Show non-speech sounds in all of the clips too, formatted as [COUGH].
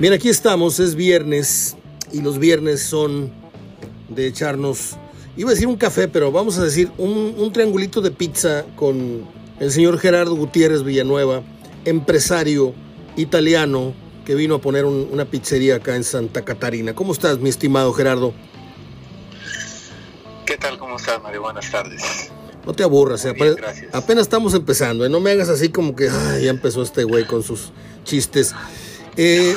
Bien, aquí estamos, es viernes y los viernes son de echarnos, iba a decir un café, pero vamos a decir un, triangulito de pizza con el señor Gerardo Gutiérrez Villanueva, empresario italiano que vino a poner una pizzería acá en Santa Catarina. ¿Cómo estás, mi estimado Gerardo? ¿Qué tal? ¿Cómo estás, Mario? Buenas tardes. No te aburras, eh, apenas, estamos empezando. ¿eh? No me hagas así como que ya empezó este güey con sus chistes. Eh,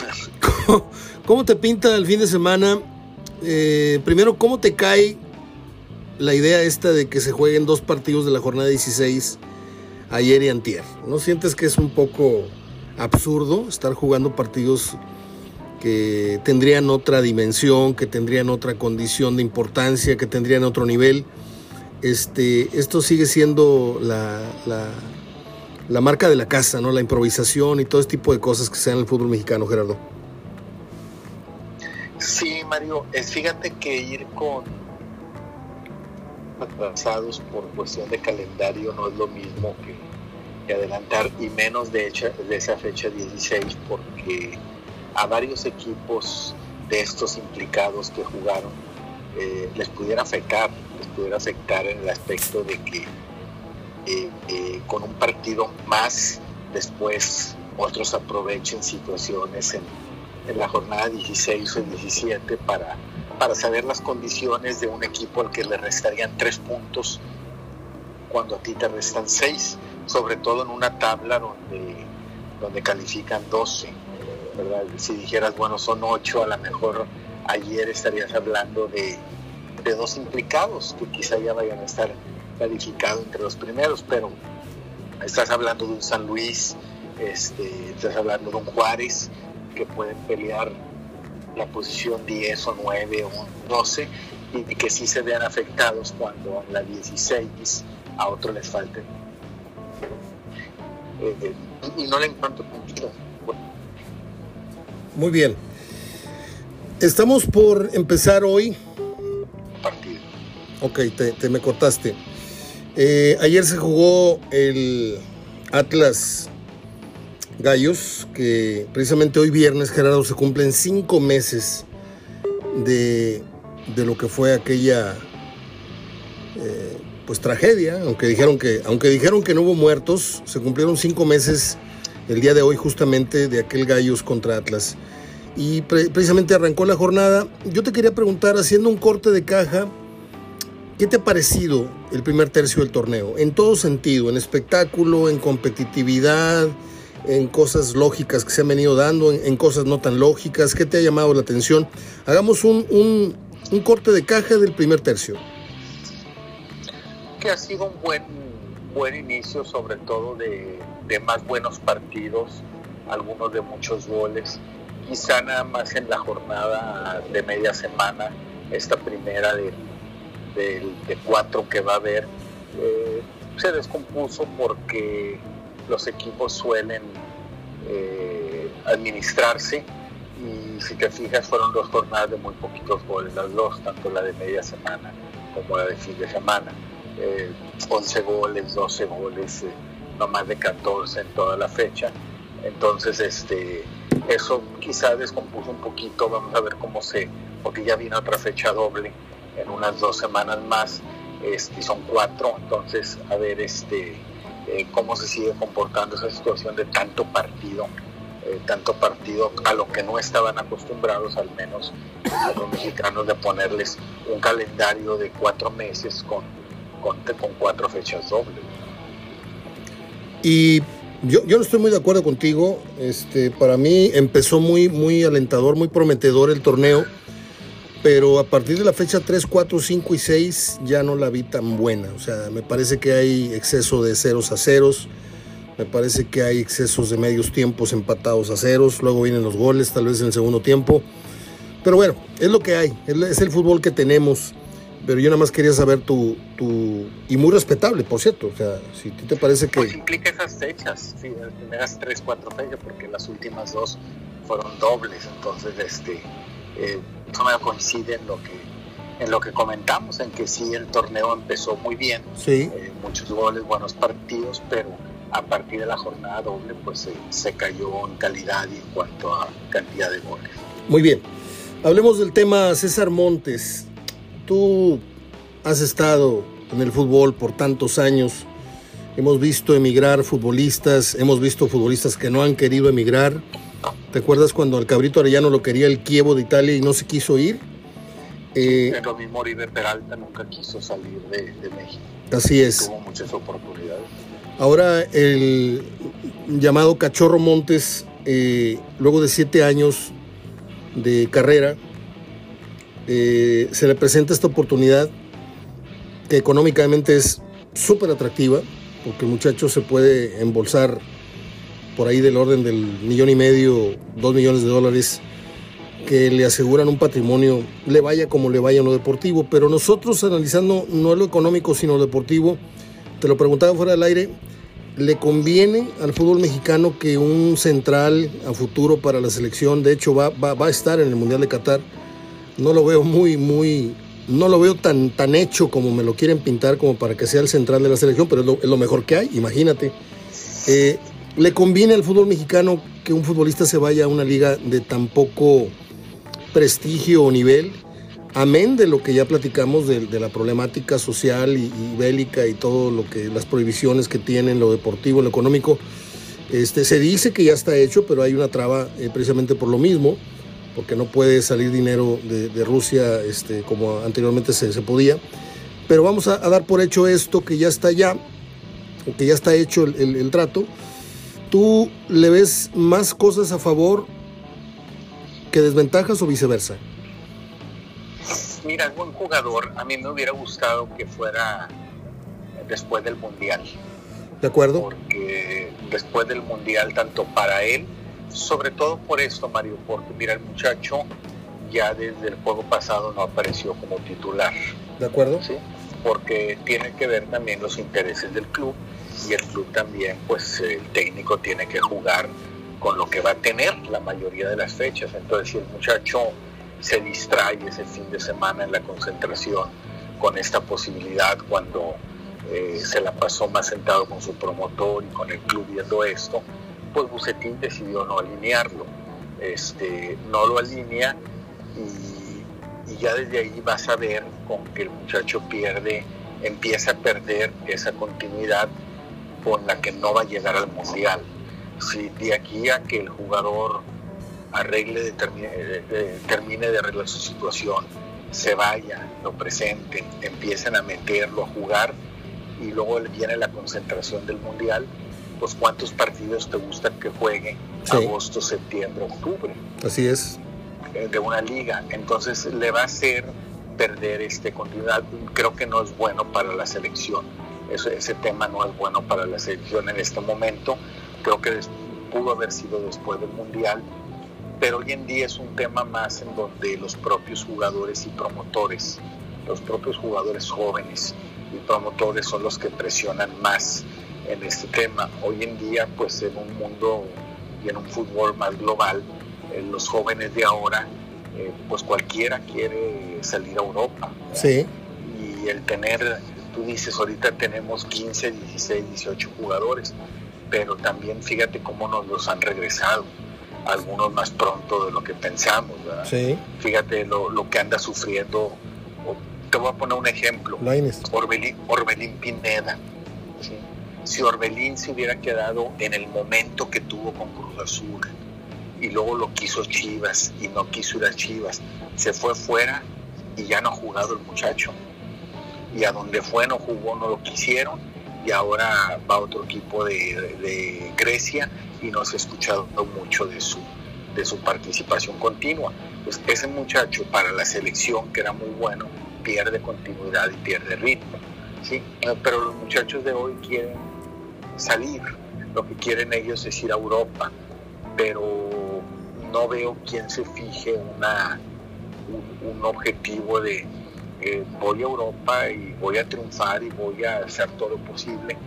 [LAUGHS] ¿cómo, te pinta el fin de semana? Eh, primero, ¿cómo te cae la idea esta de que se jueguen dos partidos de la jornada 16 ayer y antier? ¿No sientes que es un poco absurdo estar jugando partidos que tendrían otra dimensión, que tendrían otra condición de importancia, que tendrían otro nivel? Este, esto sigue siendo la la marca de la casa, ¿no? La improvisación y todo este tipo de cosas que se en el fútbol mexicano, Gerardo. Sí, Mario, fíjate que ir con atrasados por cuestión de calendario no es lo mismo que, adelantar y menos de, hecho, de esa fecha 16 porque a varios equipos de estos implicados que jugaron eh, les pudiera afectar, les pudiera afectar en el aspecto de que eh, eh, con un partido más, después otros aprovechen situaciones en, la jornada 16 o 17 para, para saber las condiciones de un equipo al que le restarían tres puntos cuando a ti te restan seis, sobre todo en una tabla donde, donde califican 12. Si dijeras, bueno, son ocho, a lo mejor ayer estarías hablando de, de dos implicados que quizá ya vayan a estar calificado entre los primeros, pero estás hablando de un San Luis, este, estás hablando de un Juárez que pueden pelear la posición 10 o 9 o 12 y que sí se vean afectados cuando en la 16 a otro les falte. Eh, y no le encuentro sentido. Muy bien. Estamos por empezar hoy. Partido. Ok, te, te me cortaste. Eh, ayer se jugó el Atlas Gallos, que precisamente hoy viernes, Gerardo, se cumplen cinco meses de, lo que fue aquella eh, pues tragedia, aunque dijeron que, aunque dijeron que no hubo muertos, se cumplieron cinco meses el día de hoy justamente de aquel Gallos contra Atlas. Y precisamente arrancó la jornada. Yo te quería preguntar, haciendo un corte de caja, ¿Qué te ha parecido el primer tercio del torneo? En todo sentido, en espectáculo, en competitividad, en cosas lógicas que se han venido dando, en, cosas no tan lógicas. ¿Qué te ha llamado la atención? Hagamos un, corte de caja del primer tercio. Que ha sido un buen, buen inicio, sobre todo de, de más buenos partidos, algunos de muchos goles. Quizá nada más en la jornada de media semana, esta primera de de, cuatro que va a haber, eh, se descompuso porque los equipos suelen eh, administrarse y si te fijas fueron dos jornadas de muy poquitos goles, las dos, tanto la de media semana como la de fin de semana. 11 eh, goles, 12 goles, no más de 14 en toda la fecha. Entonces, este, eso quizá descompuso un poquito, vamos a ver cómo se, porque ya viene otra fecha doble en unas dos semanas más, este, son cuatro, entonces a ver este, eh, cómo se sigue comportando esa situación de tanto partido, eh, tanto partido a lo que no estaban acostumbrados al menos a los mexicanos de ponerles un calendario de cuatro meses con, con, con cuatro fechas dobles. Y yo, yo, no estoy muy de acuerdo contigo. Este, para mí empezó muy, muy alentador, muy prometedor el torneo pero a partir de la fecha 3, 4, 5 y 6 ya no la vi tan buena. O sea, me parece que hay exceso de ceros a ceros, me parece que hay excesos de medios tiempos empatados a ceros, luego vienen los goles, tal vez en el segundo tiempo. Pero bueno, es lo que hay, es el fútbol que tenemos. Pero yo nada más quería saber tu, tu y muy respetable, por cierto. O sea, si te parece que. Pues implica esas fechas, sí, las primeras tres, cuatro fechas, porque las últimas dos fueron dobles. Entonces, este, eh, me coincide en lo que en lo que comentamos, en que sí el torneo empezó muy bien, sí. Eh, muchos goles, buenos partidos, pero a partir de la jornada doble pues se, cayó en calidad y en cuanto a cantidad de goles. Muy bien, hablemos del tema César Montes. Tú has estado en el fútbol por tantos años, hemos visto emigrar futbolistas, hemos visto futbolistas que no han querido emigrar. ¿Te acuerdas cuando el Cabrito Arellano lo quería el Kievo de Italia y no se quiso ir? Eh, lo mismo Oribe Peralta nunca quiso salir de, de México. Así es. Tuvo muchas oportunidades. Ahora el llamado Cachorro Montes, eh, luego de siete años de carrera, eh, se le presenta esta oportunidad que económicamente es súper atractiva, porque el muchacho se puede embolsar por ahí del orden del millón y medio, dos millones de dólares, que le aseguran un patrimonio, le vaya como le vaya en lo deportivo, pero nosotros analizando no lo económico, sino lo deportivo, te lo preguntaba fuera del aire, ¿le conviene al fútbol mexicano que un central a futuro para la selección, de hecho va, va, a estar en el Mundial de Qatar? No lo veo muy, muy, no lo veo tan, tan hecho como me lo quieren pintar como para que sea el central de la selección, pero es lo, mejor que hay, imagínate. Eh, ¿Le conviene al fútbol mexicano que un futbolista se vaya a una liga de tan poco prestigio o nivel? amén de lo que ya platicamos de, la problemática social y, bélica y todo lo que las prohibiciones que tienen, lo deportivo, lo económico, este, se dice que ya está hecho, pero hay una traba eh, precisamente por lo mismo, porque no puede salir dinero de, Rusia este, como anteriormente se, podía. Pero vamos a, dar por hecho esto, que ya está ya, que ya está hecho el trato. ¿Tú le ves más cosas a favor que desventajas o viceversa? Mira, buen jugador. A mí me hubiera gustado que fuera después del Mundial. ¿De acuerdo? Porque después del Mundial, tanto para él, sobre todo por esto, Mario, porque mira, el muchacho ya desde el juego pasado no apareció como titular. ¿De acuerdo? Sí, porque tiene que ver también los intereses del club y el club también, pues el técnico tiene que jugar con lo que va a tener la mayoría de las fechas. Entonces, si el muchacho se distrae ese fin de semana en la concentración con esta posibilidad cuando eh, se la pasó más sentado con su promotor y con el club viendo esto, pues Bucetín decidió no alinearlo. Este, no lo alinea y, y ya desde ahí vas a ver con que el muchacho pierde, empieza a perder esa continuidad con la que no va a llegar al mundial. Si de aquí a que el jugador arregle, termine, termine de arreglar su situación, se vaya, lo presenten, empiecen a meterlo, a jugar y luego viene la concentración del mundial, pues cuántos partidos te gusta que juegue agosto, septiembre, octubre. Así es. Eh, de una liga. Entonces le va a hacer perder este continuidad. Creo que no es bueno para la selección. Ese tema no es bueno para la selección en este momento. Creo que pudo haber sido después del mundial pero hoy en día es un tema más en donde los propios jugadores y promotores, los propios jugadores jóvenes y promotores son los que presionan más en este tema. Hoy en día, pues en un mundo y en un fútbol más global, eh, los jóvenes de ahora, eh, pues cualquiera quiere salir a Europa. Sí. Y el tener, tú dices, ahorita tenemos 15, 16, 18 jugadores, pero también fíjate cómo nos los han regresado algunos más pronto de lo que pensamos. Fíjate lo, que anda sufriendo. Te voy a poner un ejemplo. Orbelín, Orbelín Pineda. Si Orbelín se hubiera quedado en el momento que tuvo con Cruz Azul y luego lo quiso Chivas y no quiso ir a Chivas, se fue fuera y ya no ha jugado el muchacho. Y a donde fue no jugó, no lo quisieron y ahora va a otro equipo de Grecia y no se ha escuchado mucho de su, de su participación continua. Pues ese muchacho para la selección, que era muy bueno, pierde continuidad y pierde ritmo. ¿sí? Pero los muchachos de hoy quieren salir, lo que quieren ellos es ir a Europa, pero no veo quién se fije una, un, objetivo de eh, voy a Europa y voy a triunfar y voy a hacer todo lo posible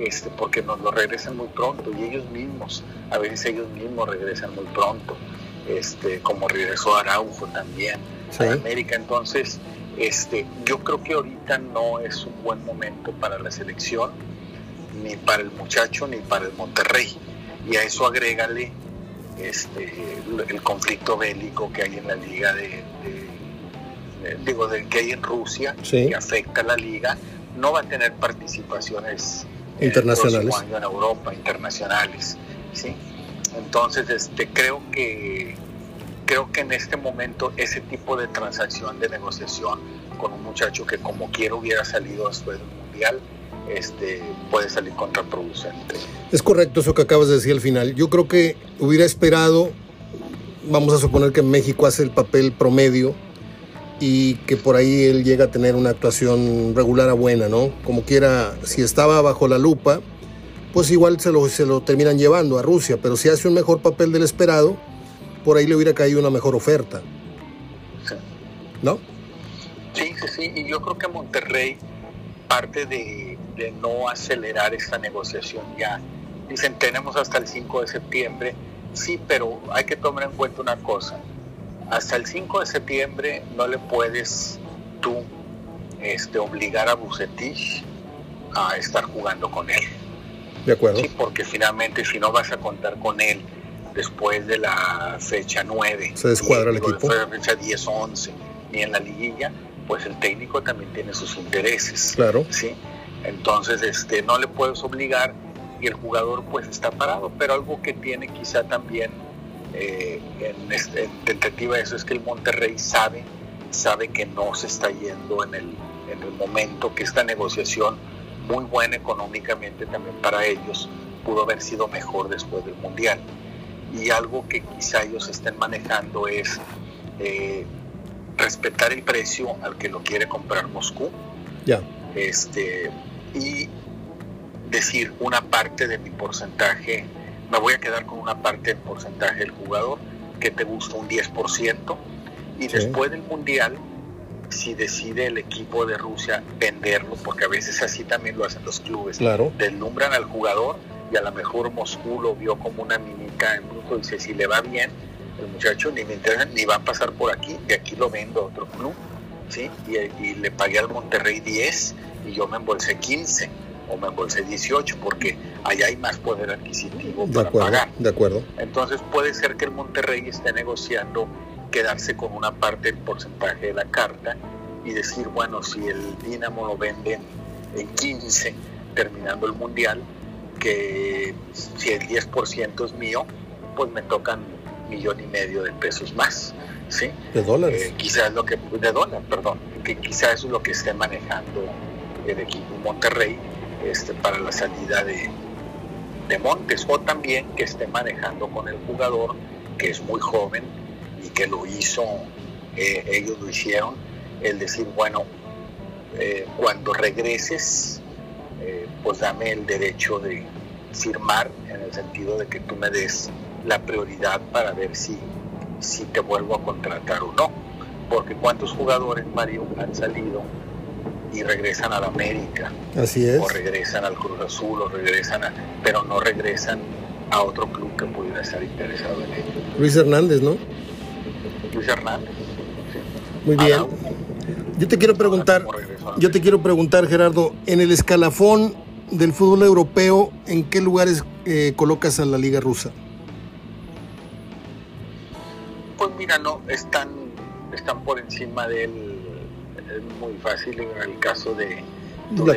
este, porque nos lo regresan muy pronto y ellos mismos, a veces ellos mismos regresan muy pronto, este, como regresó Araujo también a América. Entonces, este, yo creo que ahorita no es un buen momento para la selección, ni para el muchacho ni para el Monterrey. Y a eso agrégale este, el conflicto bélico que hay en la liga de, digo, del que hay en Rusia, que afecta a la liga, no va a tener participaciones internacionales en Europa, internacionales, ¿sí? Entonces, este, creo que creo que en este momento ese tipo de transacción de negociación con un muchacho que como quiera hubiera salido después del mundial, este, puede salir contraproducente. Es correcto eso que acabas de decir al final. Yo creo que hubiera esperado, vamos a suponer que México hace el papel promedio y que por ahí él llega a tener una actuación regular a buena, ¿no? Como quiera, si estaba bajo la lupa, pues igual se lo, se lo terminan llevando a Rusia, pero si hace un mejor papel del esperado, por ahí le hubiera caído una mejor oferta. ¿No? Sí, sí, sí, y yo creo que Monterrey parte de, no acelerar esta negociación ya. Dicen, tenemos hasta el 5 de septiembre. Sí, pero hay que tomar en cuenta una cosa. Hasta el 5 de septiembre no le puedes tú este, obligar a Bucetich a estar jugando con él. De acuerdo. Sí, porque finalmente si no vas a contar con él después de la fecha 9, se descuadra el equipo. Después de la fecha 10 o 11, ni en la liguilla, pues el técnico también tiene sus intereses. Claro. ¿sí? Entonces, este, no le puedes obligar y el jugador pues está parado, pero algo que tiene quizá también eh, en, este, en tentativa de eso es que el Monterrey sabe, sabe que no se está yendo en el, en el momento que esta negociación muy buena económicamente también para ellos pudo haber sido mejor después del Mundial. Y algo que quizá ellos estén manejando es eh, respetar el precio al que lo quiere comprar Moscú. Ya. Este, y decir una parte de mi porcentaje, me voy a quedar con una parte del porcentaje del jugador, que te gusta un 10%, y después del Mundial, si decide el equipo de Rusia venderlo, porque a veces así también lo hacen los clubes, claro. deslumbran al jugador y a lo mejor Moscú lo vio como una minita en bruto, dice si le va bien, el muchacho ni me interesa, ni va a pasar por aquí, de aquí lo vendo a otro club, ¿sí? Y, le pagué al Monterrey 10 y yo me embolsé 15 o me embolsé 18 porque allá hay más poder adquisitivo de para acuerdo, pagar. De acuerdo. Entonces puede ser que el Monterrey esté negociando quedarse con una parte del porcentaje de la carta y decir, bueno, si el Dinamo lo vende en 15 terminando el Mundial, que si el 10% es mío, pues me tocan millón y medio de pesos más, ¿sí? De dólares. Eh, quizás lo que, de dólar, perdón, que quizás es lo que esté manejando el equipo Monterrey este, para la salida de, de Montes, o también que esté manejando con el jugador, que es muy joven y que lo hizo, eh, ellos lo hicieron, el decir, bueno, eh, cuando regreses, pues dame el derecho de firmar en el sentido de que tú me des la prioridad para ver si, si te vuelvo a contratar o no. Porque cuántos jugadores, Mario, han salido y regresan a la América. Así es. O regresan al Cruz Azul, o regresan a, pero no regresan a otro club que pudiera estar interesado en ellos. Luis Hernández, ¿no? Luis Hernández. Muy bien. Yo te quiero preguntar, yo te quiero preguntar, Gerardo, en el escalafón del fútbol europeo, ¿en qué lugares eh, colocas a la liga rusa? Pues mira, no, están, están por encima de él. Es muy fácil en el caso de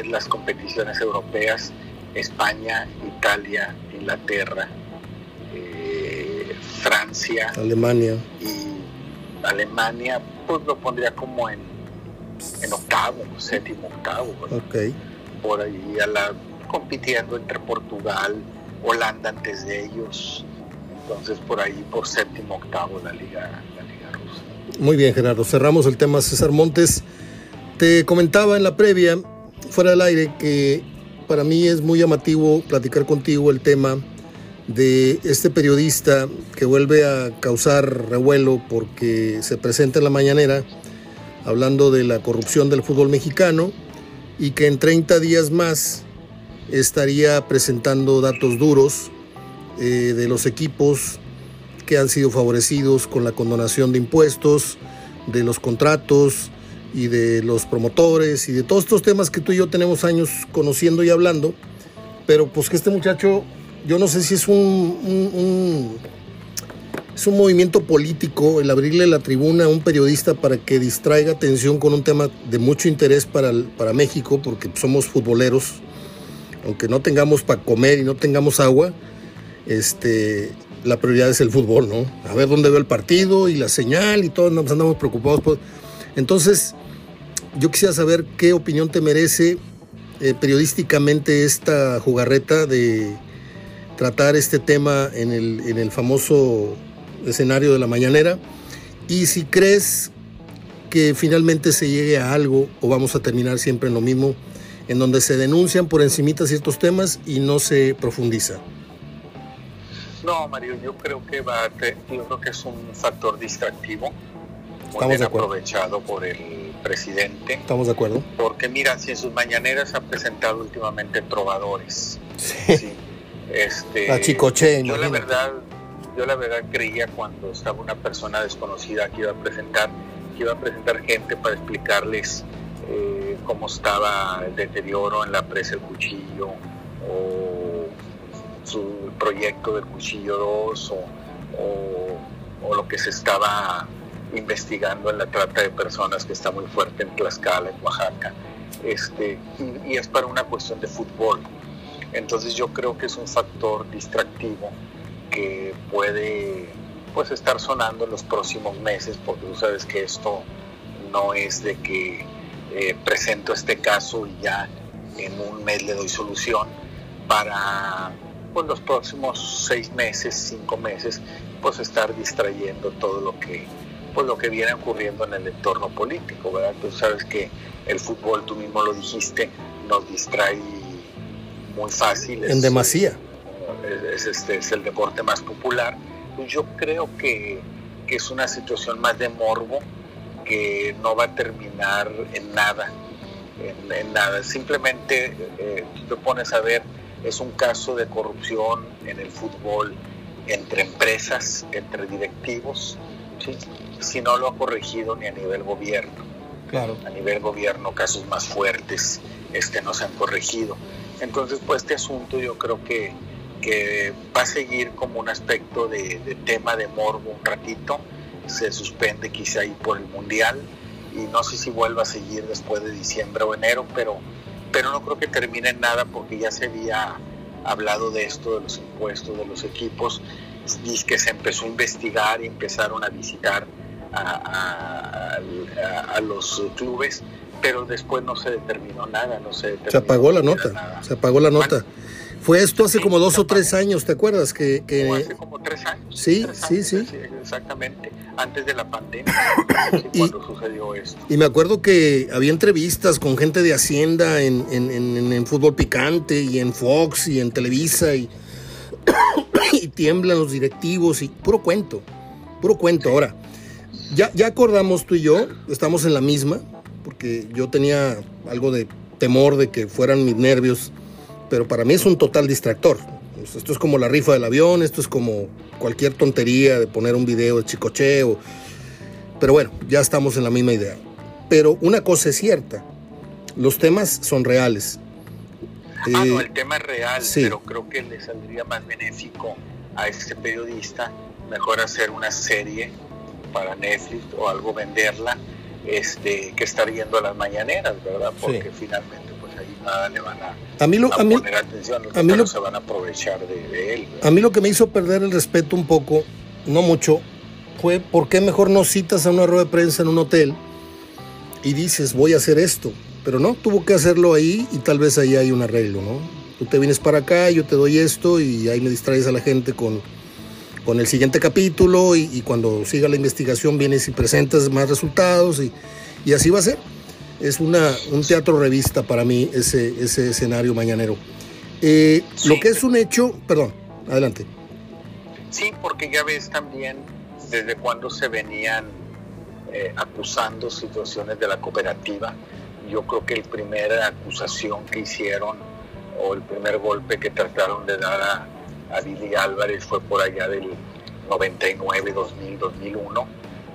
las competiciones europeas, España, Italia, Inglaterra, eh, Francia, Alemania. Y Alemania, pues lo pondría como en, en octavo, séptimo, octavo. Ok. Por ahí a la, compitiendo entre Portugal, Holanda antes de ellos, entonces por ahí por séptimo, octavo la liga, la liga rusa. Muy bien, Gerardo. Cerramos el tema César Montes. Te comentaba en la previa, fuera del aire, que para mí es muy llamativo platicar contigo el tema de este periodista que vuelve a causar revuelo porque se presenta en la mañanera hablando de la corrupción del fútbol mexicano y que en 30 días más estaría presentando datos duros eh, de los equipos que han sido favorecidos con la condonación de impuestos, de los contratos y de los promotores y de todos estos temas que tú y yo tenemos años conociendo y hablando, pero pues que este muchacho, yo no sé si es un, es un movimiento político el abrirle la tribuna a un periodista para que distraiga atención con un tema de mucho interés para, para México, porque somos futboleros, aunque no tengamos para comer y no tengamos agua, este, la prioridad es el fútbol, ¿no? A ver dónde ve el partido y la señal y todos andamos preocupados. Por... Entonces, yo quisiera saber qué opinión te merece eh, periodísticamente esta jugarreta de tratar este tema en el, en el famoso escenario de la mañanera y si crees que finalmente se llegue a algo o vamos a terminar siempre en lo mismo, en donde se denuncian por encimita ciertos temas y no se profundiza. No, Mario, yo creo que va, yo creo que es un factor distractivo, muy bien aprovechado por el presidente. Estamos de acuerdo. Porque mira, si en sus mañaneras ha presentado últimamente trovadores. Sí. Este, la chicoche, yo la verdad, yo la verdad creía cuando estaba una persona desconocida que iba a presentar, que iba a presentar gente para explicarles eh, cómo estaba el deterioro en la presa del cuchillo o su proyecto del Cuchillo 2 o, lo que se estaba investigando en la trata de personas que está muy fuerte en Tlaxcala, en Oaxaca, este, y, es para una cuestión de fútbol. Entonces yo creo que es un factor distractivo que puede pues estar sonando en los próximos meses, porque tú sabes que esto no es de que eh, presento este caso y ya en un mes le doy solución para pues los próximos seis meses, cinco meses, pues estar distrayendo todo lo que, pues lo que viene ocurriendo en el entorno político, ¿verdad? Tú sabes que el fútbol, tú mismo lo dijiste, nos distrae muy fácil. En demasía. Es, este, es el deporte más popular. Pues yo creo que, que, es una situación más de morbo que no va a terminar en nada. En, nada. Simplemente eh, tú te pones a ver es un caso de corrupción en el fútbol entre empresas, entre directivos, si no lo ha corregido ni a nivel gobierno. Claro. A nivel gobierno, casos más fuertes este, no se han corregido. Entonces, pues este asunto yo creo que, que va a seguir como un aspecto de, de tema de morbo un ratito, se suspende quizá ahí por el Mundial y no sé si vuelva a seguir después de diciembre o enero, pero pero no creo que termine en nada porque ya se había hablado de esto, de los impuestos, de los equipos, y que se empezó a investigar y empezaron a visitar a, los clubes, pero después no se determinó nada, no se Se apagó la nota, se apagó la nota. Fue esto hace como dos o tres años, ¿te acuerdas? Que, que... hace como tres años. Sí, sí, sí, Exactamente, antes de la pandemia, [COUGHS] cuando sucedió esto. Y me acuerdo que había entrevistas con gente de Hacienda en, en, Fútbol Picante y en Fox y en Televisa y, y tiemblan los directivos y puro cuento, puro cuento. Ahora, ya, ya acordamos tú y yo, estamos en la misma, porque yo tenía algo de temor de que fueran mis nervios pero para mí es un total distractor. Esto es como la rifa del avión, esto es como cualquier tontería de poner un video de chicocheo. Pero bueno, ya estamos en la misma idea. Pero una cosa es cierta, los temas son reales. Ah, no, eh, el tema es real, pero creo que le saldría más benéfico a este periodista mejor hacer una serie para Netflix o algo venderla este que estar yendo a las mañaneras, ¿verdad? Porque finalmente nada le van a, a, mí lo, a, mí, poner atención, a mí lo, se van a aprovechar de, él. A mí lo que me hizo perder el respeto un poco, no mucho, fue por qué mejor no citas a una rueda de prensa en un hotel y dices voy a hacer esto. Pero no, tuvo que hacerlo ahí y tal vez ahí hay un arreglo, ¿no? Tú te vienes para acá, yo te doy esto y ahí me distraes a la gente con, con el siguiente capítulo y, cuando siga la investigación vienes y presentas más resultados y, y así va a ser es una, un teatro revista para mí ese, ese escenario mañanero. Eh, lo que es un hecho, perdón, adelante. Sí, porque ya ves también desde cuando se venían eh, acusando situaciones de la cooperativa. Yo creo que el primera acusación que hicieron o el primer golpe que trataron de dar a, a Billy Álvarez fue por allá del 99, 2000, 2001.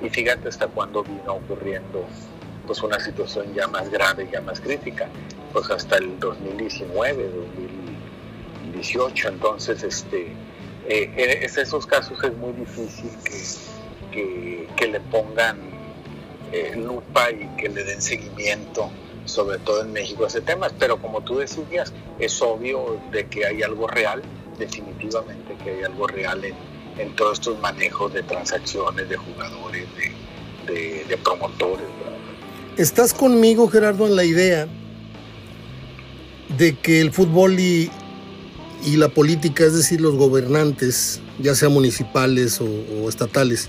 Y fíjate hasta cuándo vino ocurriendo pues una situación ya más grave, ya más crítica, pues hasta el 2019, 18. Entonces, este, eh, en esos casos es muy difícil que, que, le pongan eh, lupa y que le den seguimiento, sobre todo en México, ese tema. Pero como tú decías, es obvio de que hay algo real, definitivamente que hay algo real en, todos estos manejos de transacciones, de jugadores, de, promotores. ¿Estás conmigo, Gerardo, en la idea de que el fútbol y, la política, es decir, los gobernantes, ya sea municipales o, estatales,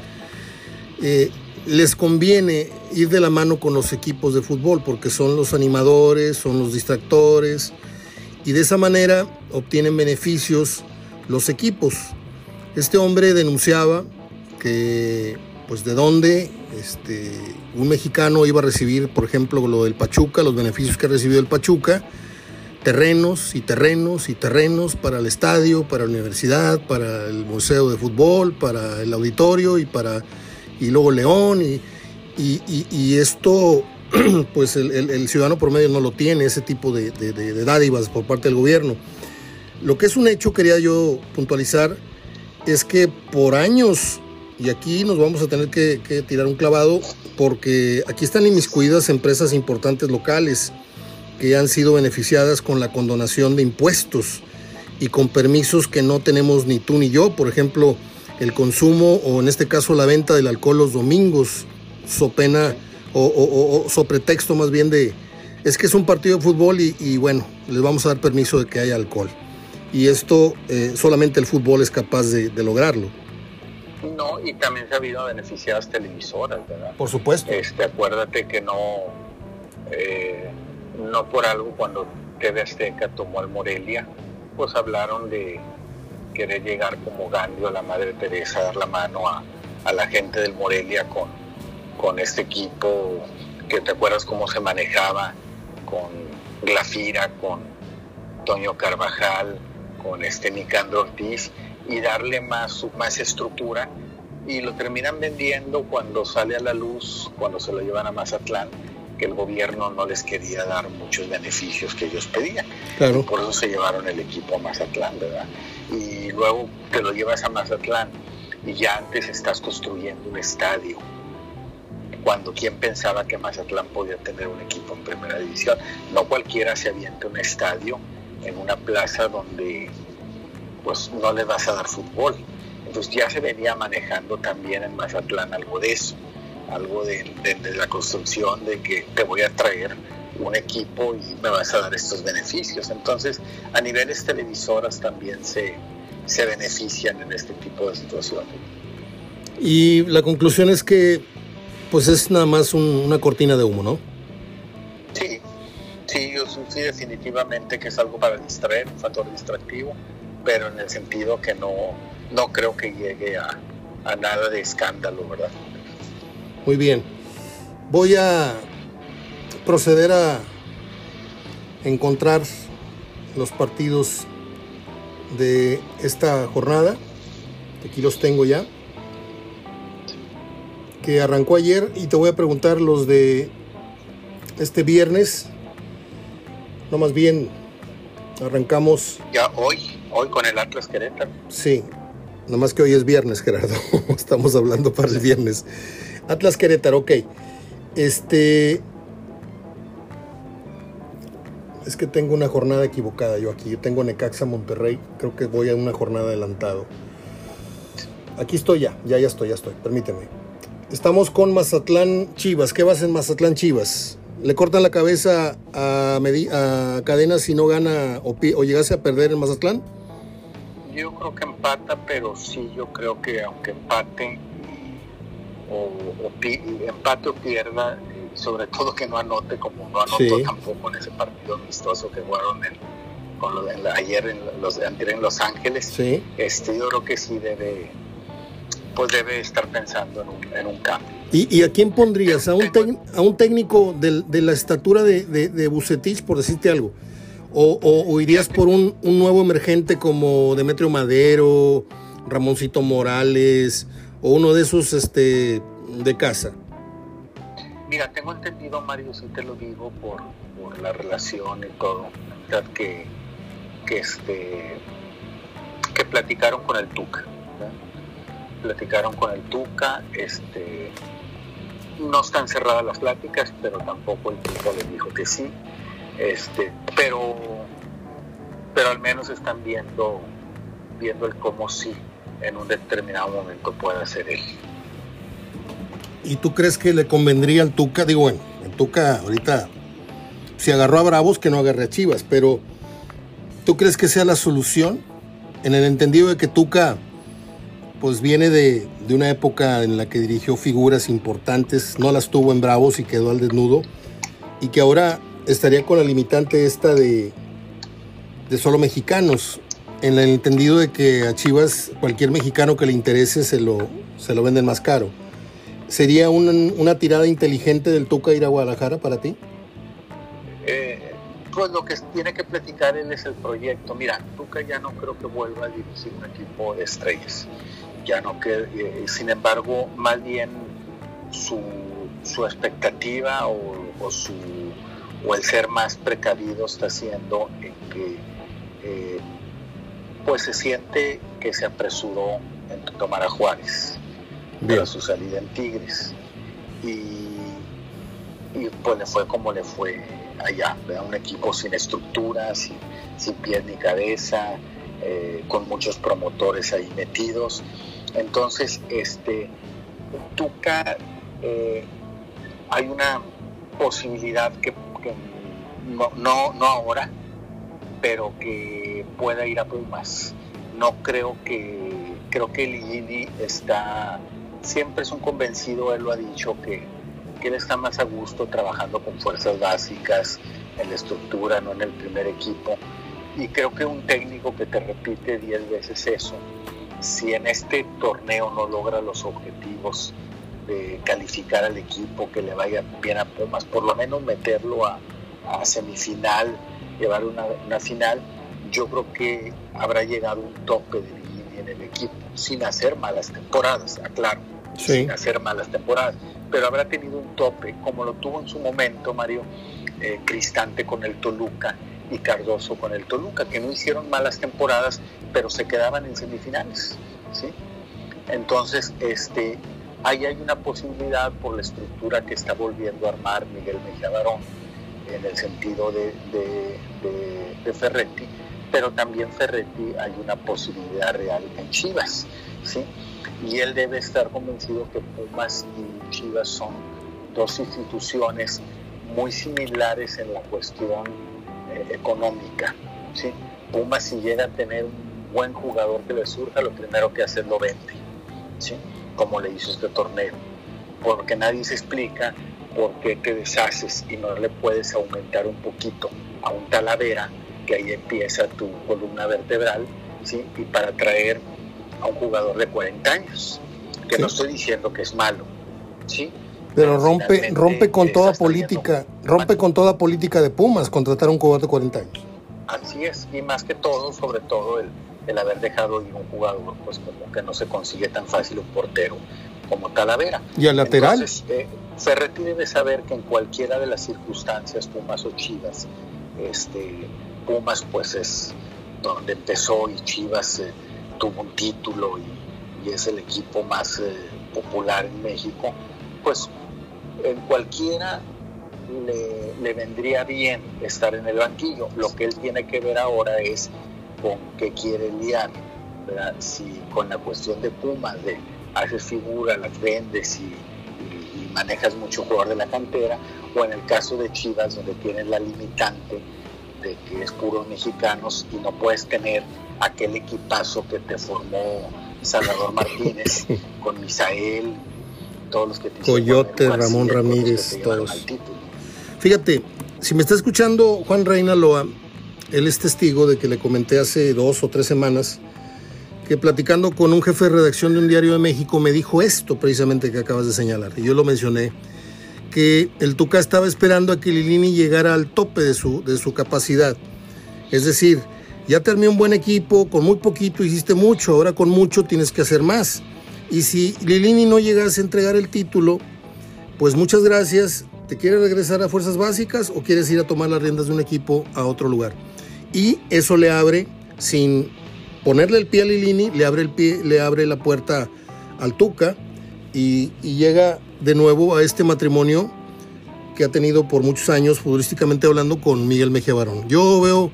eh, les conviene ir de la mano con los equipos de fútbol porque son los animadores, son los distractores y de esa manera obtienen beneficios los equipos. Este hombre denunciaba que, pues, de dónde este, un mexicano iba a recibir, por ejemplo, lo del Pachuca, los beneficios que ha recibido el Pachuca, terrenos y terrenos y terrenos para el estadio, para la universidad, para el museo de fútbol, para el auditorio y para y luego León y, y, esto [CLEARS THROAT] pues el, ciudadano promedio no lo tiene, ese tipo de, dádivas por parte del gobierno. Lo que es un hecho, quería yo puntualizar, es que por años, y aquí nos vamos a tener que, que tirar un clavado, porque aquí están inmiscuidas empresas importantes locales, que han sido beneficiadas con la condonación de impuestos y con permisos que no tenemos ni tú ni yo. Por ejemplo, el consumo o en este caso la venta del alcohol los domingos, so pena o, so pretexto más bien de es que es un partido de fútbol y, bueno, les vamos a dar permiso de que haya alcohol. Y esto eh, solamente el fútbol es capaz de, lograrlo. No, y también se ha habido beneficiadas televisoras, ¿verdad? Por supuesto. Este, acuérdate que no, eh, no por algo cuando TV Azteca tomó al Morelia, pues hablaron de querer llegar como Gandhi o la Madre Teresa, dar la mano a, la gente del Morelia con, con este equipo, que te acuerdas cómo se manejaba con Glafira, con Toño Carvajal, con este Nicandro Ortiz, y darle más, más estructura y lo terminan vendiendo cuando sale a la luz, cuando se lo llevan a Mazatlán, que el gobierno no les quería dar muchos beneficios que ellos pedían. Claro. por eso se llevaron el equipo a Mazatlán, ¿verdad? Y luego te lo llevas a Mazatlán y ya antes estás construyendo un estadio. Cuando quién pensaba que Mazatlán podía tener un equipo en primera división. No cualquiera se avienta un estadio en una plaza donde pues no le vas a dar fútbol. Entonces ya se venía manejando también en Mazatlán algo de eso algo de, la construcción de que te voy a traer un equipo y me vas a dar estos beneficios. Entonces, a niveles televisoras también se, se benefician en este tipo de situaciones. Y la conclusión es que pues es nada más una cortina de humo, ¿no? Sí, sí, yo sí definitivamente que es algo para distraer, un factor distractivo, pero en el sentido que no, no creo que llegue a, a nada de escándalo, ¿verdad? Muy bien. Voy a proceder a encontrar los partidos de esta jornada. Aquí los tengo ya. Que arrancó ayer y te voy a preguntar los de este viernes. No más bien arrancamos. Ya hoy, hoy con el Atlas Querétaro. Sí, más que hoy es viernes, Gerardo. [LAUGHS] Estamos hablando para el viernes. Atlas Querétaro, ok. Este. Es que tengo una jornada equivocada yo aquí. Yo tengo Necaxa Monterrey. Creo que voy a una jornada adelantado. Aquí estoy ya. Ya, ya estoy, ya estoy. Permíteme. Estamos con Mazatlán Chivas. ¿Qué vas en Mazatlán Chivas? ¿Le cortan la cabeza a, Cadena si no gana o, o llegase a perder en Mazatlán? Yo creo que empata, pero sí, yo creo que aunque empate, o, empate o pierda, sobre todo que no anote como no anotó tampoco en ese partido amistoso que jugaron con ayer en los, en Los Ángeles. Este, yo creo que sí debe, pues debe estar pensando en un, cambio. ¿Y, a quién pondrías? ¿A un, a un técnico de, la estatura de, de, Bucetich, por decirte algo? ¿O, irías por un, un, nuevo emergente como Demetrio Madero, Ramoncito Morales, o uno de esos este, de casa? Mira, tengo entendido, Mario, si te lo digo por, por la relación y todo, que, que este, que platicaron con el Tuca. Platicaron con el Tuca, este, no están cerradas las pláticas, pero tampoco el Tuca le dijo que sí. Este, pero, pero al menos están viendo, viendo el cómo sí en un determinado momento puede ser él. ¿Y tú crees que le convendría al Tuca? Digo, bueno, el Tuca ahorita si agarró a Bravos, que no agarre a Chivas, pero ¿tú crees que sea la solución? En el entendido de que Tuca pues viene de, de, una época en la que dirigió figuras importantes, no las tuvo en Bravos y quedó al desnudo, y que ahora estaría con la limitante esta de, de solo mexicanos, en el entendido de que a Chivas cualquier mexicano que le interese se lo, se lo venden más caro. ¿Sería una, una tirada inteligente del Tuca ir a Guadalajara para ti? Pues lo que tiene que platicar él es el proyecto. Mira, Tuca ya no creo que vuelva a dirigir un equipo de estrellas. Ya no que, eh, sin embargo, más bien su, su expectativa o, o, su, o el ser más precavido está haciendo en que eh, pues se siente que se apresuró en tomar a Juárez para su salida en Tigres. Y, y pues le fue como le fue allá, un equipo sin estructura, sin, sin pies ni cabeza, eh, con muchos promotores ahí metidos. Entonces, este, Tuca, eh, hay una posibilidad que, que no, no, no, ahora, pero que pueda ir a Pumas. No creo que, creo que Ligini está, siempre es un convencido, él lo ha dicho, que que él está más a gusto trabajando con fuerzas básicas, en la estructura, no en el primer equipo. Y creo que un técnico que te repite 10 veces eso, si en este torneo no logra los objetivos de calificar al equipo, que le vaya bien a Pumas, por lo menos meterlo a, semifinal, llevar una, una, final, yo creo que habrá llegado un tope de en el equipo, sin hacer malas temporadas, aclaro, sí. sin hacer malas temporadas pero habrá tenido un tope, como lo tuvo en su momento Mario eh, Cristante con el Toluca y Cardoso con el Toluca, que no hicieron malas temporadas, pero se quedaban en semifinales. ¿sí? Entonces, este, ahí hay una posibilidad por la estructura que está volviendo a armar Miguel Mejía Barón, en el sentido de, de, de, de Ferretti, pero también Ferretti hay una posibilidad real en Chivas. ¿sí? y él debe estar convencido que Pumas y Chivas son dos instituciones muy similares en la cuestión eh, económica. ¿sí? Pumas si llega a tener un buen jugador que le surja, lo primero que hace es lo vende, ¿sí? como le hizo este torneo, porque nadie se explica por qué te deshaces y no le puedes aumentar un poquito a un talavera, que ahí empieza tu columna vertebral, ¿sí? y para traer a un jugador de 40 años, que sí. no estoy diciendo que es malo, ¿sí? Pero, Pero rompe, rompe con toda política, rompe con toda política de Pumas contratar a un jugador de 40 años. Así es, y más que todo, sobre todo el, el haber dejado ir un jugador, pues como que no se consigue tan fácil un portero como Talavera. ¿Y al lateral? Entonces, eh, Ferretti debe saber que en cualquiera de las circunstancias, Pumas o Chivas, este, Pumas pues es donde empezó y Chivas eh, tuvo un título y, es el equipo más eh, popular en México, pues en cualquiera le, vendría bien estar en el banquillo. Lo que él tiene que ver ahora es con qué quiere liar, si con la cuestión de Pumas, de haces figura, las vendes y, y, manejas mucho jugador de la cantera, o en el caso de Chivas, donde tienes la limitante de que es puros mexicanos y no puedes tener aquel equipazo que te formó Salvador Martínez [LAUGHS] con Misael, todos los que te Coyote, Ramón Ramírez, todos. Fíjate, si me está escuchando Juan Reina Loa, él es testigo de que le comenté hace dos o tres semanas que platicando con un jefe de redacción de un diario de México me dijo esto precisamente que acabas de señalar. Y yo lo mencioné, que el Tuca estaba esperando a que Lilini llegara al tope de su, de su capacidad. Es decir, ya te armé un buen equipo, con muy poquito hiciste mucho, ahora con mucho tienes que hacer más. Y si Lilini no llegase a entregar el título, pues muchas gracias. ¿Te quieres regresar a fuerzas básicas o quieres ir a tomar las riendas de un equipo a otro lugar? Y eso le abre sin ponerle el pie a Lilini le abre, el pie, le abre la puerta al Tuca y llega de nuevo a este matrimonio que ha tenido por muchos años, futbolísticamente hablando, con Miguel Mejía Barón. Yo veo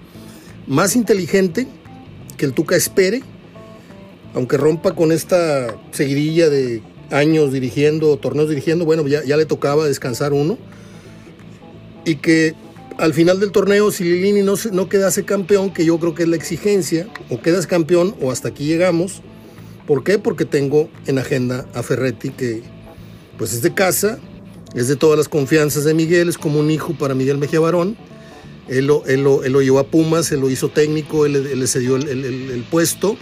más inteligente que el Tuca espere, aunque rompa con esta seguidilla de años dirigiendo, torneos dirigiendo, bueno, ya, ya le tocaba descansar uno. Y que al final del torneo, si Lilini no, no quedase campeón, que yo creo que es la exigencia, o quedas campeón o hasta aquí llegamos. ¿Por qué? Porque tengo en agenda a Ferretti, que pues es de casa, es de todas las confianzas de Miguel, es como un hijo para Miguel Mejía Barón. Él lo, él lo, él lo llevó a Pumas, él lo hizo técnico, él, le cedió el, el, el, puesto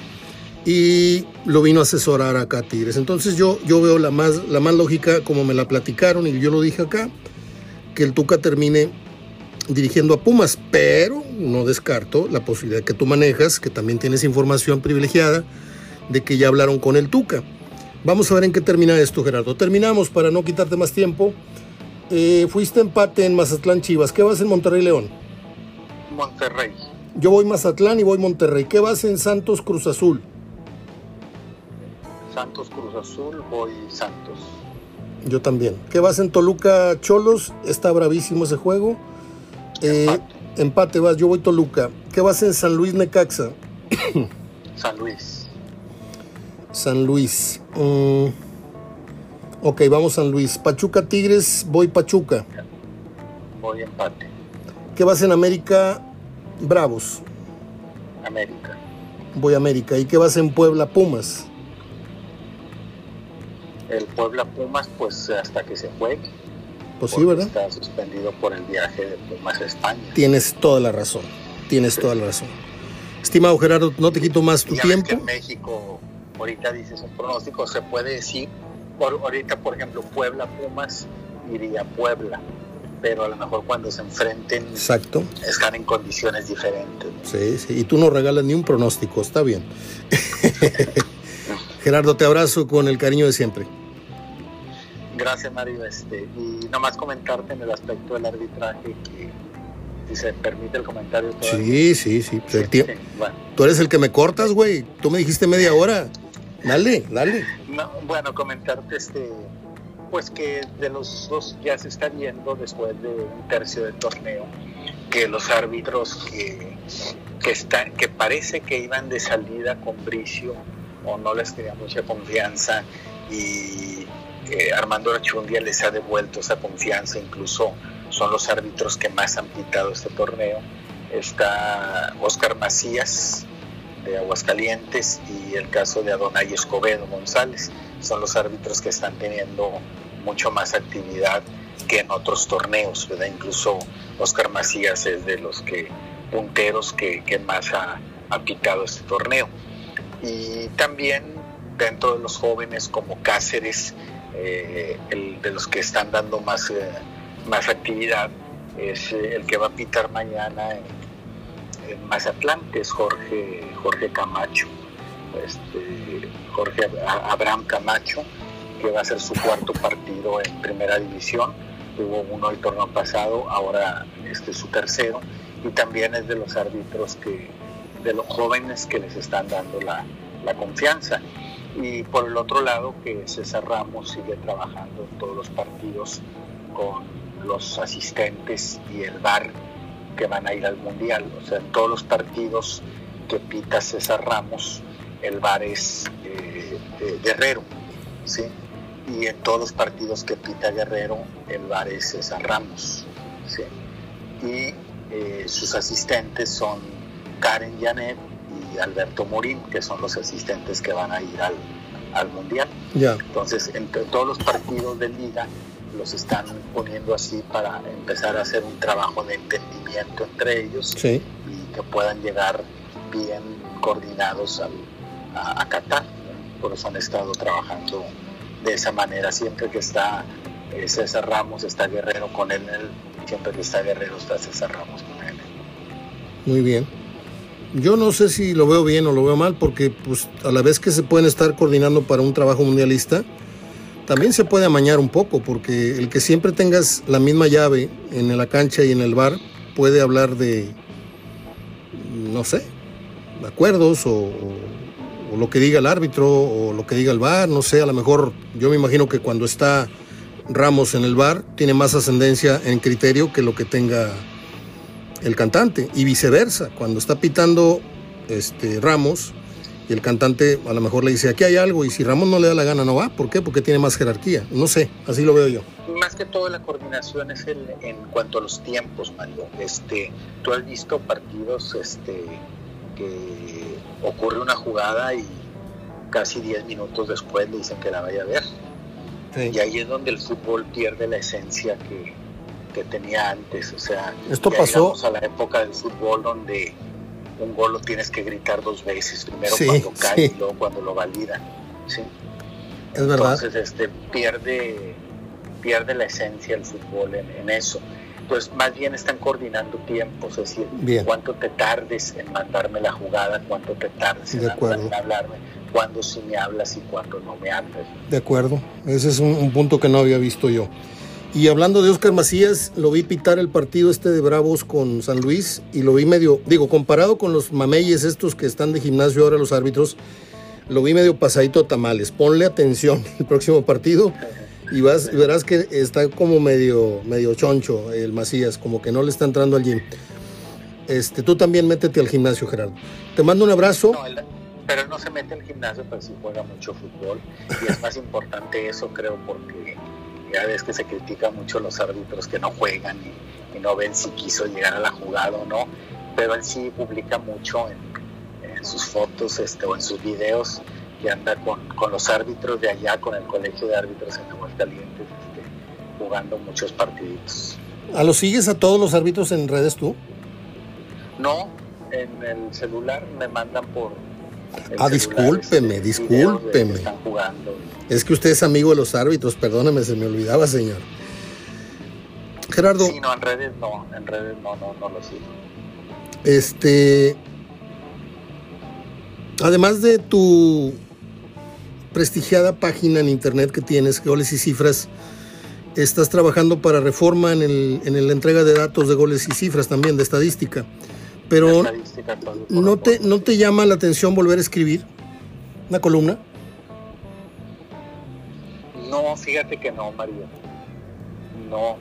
y lo vino a asesorar acá a Tigres. Entonces yo, yo veo la más, la más lógica, como me la platicaron y yo lo dije acá, que el Tuca termine dirigiendo a Pumas, pero no descarto la posibilidad que tú manejas, que también tienes información privilegiada, de que ya hablaron con el Tuca. Vamos a ver en qué termina esto, Gerardo. Terminamos para no quitarte más tiempo. Eh, fuiste empate en Mazatlán Chivas. ¿Qué vas en Monterrey León? Monterrey. Yo voy Mazatlán y voy Monterrey. ¿Qué vas en Santos Cruz Azul? Santos Cruz Azul, voy Santos. Yo también. ¿Qué vas en Toluca Cholos? Está bravísimo ese juego. Empate. Eh, empate vas, yo voy Toluca. ¿Qué vas en San Luis Necaxa? San Luis. San Luis. Mm. Ok, vamos San Luis. Pachuca Tigres, voy Pachuca. Voy empate. ¿Qué vas en América? Bravos. América. Voy América. ¿Y qué vas en Puebla? Pumas. El Puebla Pumas, pues hasta que se juegue. Pues sí, ¿verdad? Está suspendido por el viaje de Pumas a España. Tienes toda la razón. Tienes sí. toda la razón. Estimado Gerardo, no te quito más tu ya tiempo. En México, ahorita dices un pronóstico, se puede decir. Por, ahorita, por ejemplo, Puebla Pumas iría Puebla pero a lo mejor cuando se enfrenten Exacto. están en condiciones diferentes. Sí, sí, y tú no regalas ni un pronóstico, está bien. [LAUGHS] Gerardo, te abrazo con el cariño de siempre. Gracias, Mario. Este, y nomás comentarte en el aspecto del arbitraje que si se permite el comentario. Todavía. Sí, sí, sí. Pues el tío, sí, [LAUGHS] bueno. Tú eres el que me cortas, güey. Tú me dijiste media hora. Dale, dale. No, bueno, comentarte este pues que de los dos ya se está viendo después de un tercio del torneo que los árbitros que, que, están, que parece que iban de salida con Bricio o no les tenía mucha confianza y eh, Armando Rachundia les ha devuelto esa confianza, incluso son los árbitros que más han pitado este torneo. Está Oscar Macías de Aguascalientes y el caso de Adonai Escobedo González. Son los árbitros que están teniendo mucho más actividad que en otros torneos, ¿verdad? Incluso Oscar Macías es de los que punteros que, que más ha, ha, este torneo. Y también dentro de los jóvenes como Cáceres, eh, el de los que están dando más, eh, más actividad, es eh, el que va a pitar mañana en, en Mazatlán, que es Jorge, Jorge Camacho, este, Jorge Abraham Camacho, que va a ser su cuarto [LAUGHS] partido en primera división. Tuvo uno el torneo pasado, ahora este es su tercero. Y también es de los árbitros que, de los jóvenes que les están dando la, la confianza. Y por el otro lado, que César Ramos sigue trabajando en todos los partidos con los asistentes y el VAR que van a ir al Mundial. O sea, en todos los partidos que pita César Ramos, el VAR es eh, eh, Guerrero. ¿sí? y en todos los partidos que pita Guerrero, el VAR es César Ramos. ¿sí? Y eh, sus asistentes son Karen Janet y Alberto Morín, que son los asistentes que van a ir al, al Mundial. Yeah. Entonces, entre todos los partidos de liga los están poniendo así para empezar a hacer un trabajo de entendimiento entre ellos sí. y que puedan llegar bien coordinados al, a, a Qatar. Por eso han estado trabajando de esa manera. Siempre que está eh, César Ramos, está Guerrero con él, siempre que está Guerrero, está César Ramos con él. Muy bien. Yo no sé si lo veo bien o lo veo mal, porque pues a la vez que se pueden estar coordinando para un trabajo mundialista, también se puede amañar un poco, porque el que siempre tengas la misma llave en la cancha y en el bar puede hablar de, no sé, acuerdos o, lo que diga el árbitro o lo que diga el VAR, no sé, a lo mejor yo me imagino que cuando está Ramos en el VAR tiene más ascendencia en criterio que lo que tenga el cantante y viceversa, cuando está pitando este Ramos y el cantante a lo mejor le dice aquí hay algo y si Ramos no le da la gana no va, ¿por qué? Porque tiene más jerarquía, no sé, así lo veo yo. Más que todo la coordinación es el, en cuanto a los tiempos, Mario. Este, tú has visto partidos este, que ocurre una jugada y casi 10 minutos después le dicen que la vaya a ver. Y ahí es donde el fútbol pierde la esencia que, tenía antes. O sea, esto pasó a la época del fútbol donde un gol lo tienes que gritar dos veces, primero cuando cae y luego cuando lo valida. ¿sí? Es verdad. Entonces este, pierde, pierde la esencia el fútbol en, eso. Pues más bien están coordinando tiempos, es decir, cuánto te tardes en mandarme la jugada, cuánto te tardes en, hablarme, cuándo sí me hablas y cuándo no me hablas. De acuerdo, ese es un, punto que no había visto yo. Y hablando de Oscar Macías, lo vi pitar el partido este de Bravos con San Luis y lo vi medio, digo, comparado con los mameyes estos que están de gimnasio ahora los árbitros, lo vi medio pasadito a tamales. Ponle atención [LAUGHS] el próximo partido y vas, verás que está como medio, medio choncho el Macías, como que no le está entrando al gym. Este, tú también métete al gimnasio, Gerardo. Te mando un abrazo. pero él no se mete al gimnasio, pero sí juega mucho fútbol. Y es más importante eso, creo, porque ya ves que se critica mucho los árbitros que no juegan y, y no ven si quiso llegar a la jugada o no. Pero él sí publica mucho en, sus fotos este, o en sus videos que anda con, los árbitros de allá, con el colegio de árbitros en Aguascalientes, este, jugando muchos partiditos. ¿A los sigues a todos los árbitros en redes tú? No, en el celular me mandan por... Ah, discúlpeme, discúlpeme. Es que usted es amigo de los árbitros, perdóneme, se me olvidaba, señor. Gerardo. Sí, no, en redes no, en redes no, no, no lo sigo. Este, Además de tu prestigiada página en internet que tienes, Goles y Cifras, estás trabajando para reforma en, el, en la entrega de datos de goles y cifras también, de estadística. Pero ¿no, te, ¿no te llama la atención volver a escribir una columna? No, fíjate que no, Mario. No,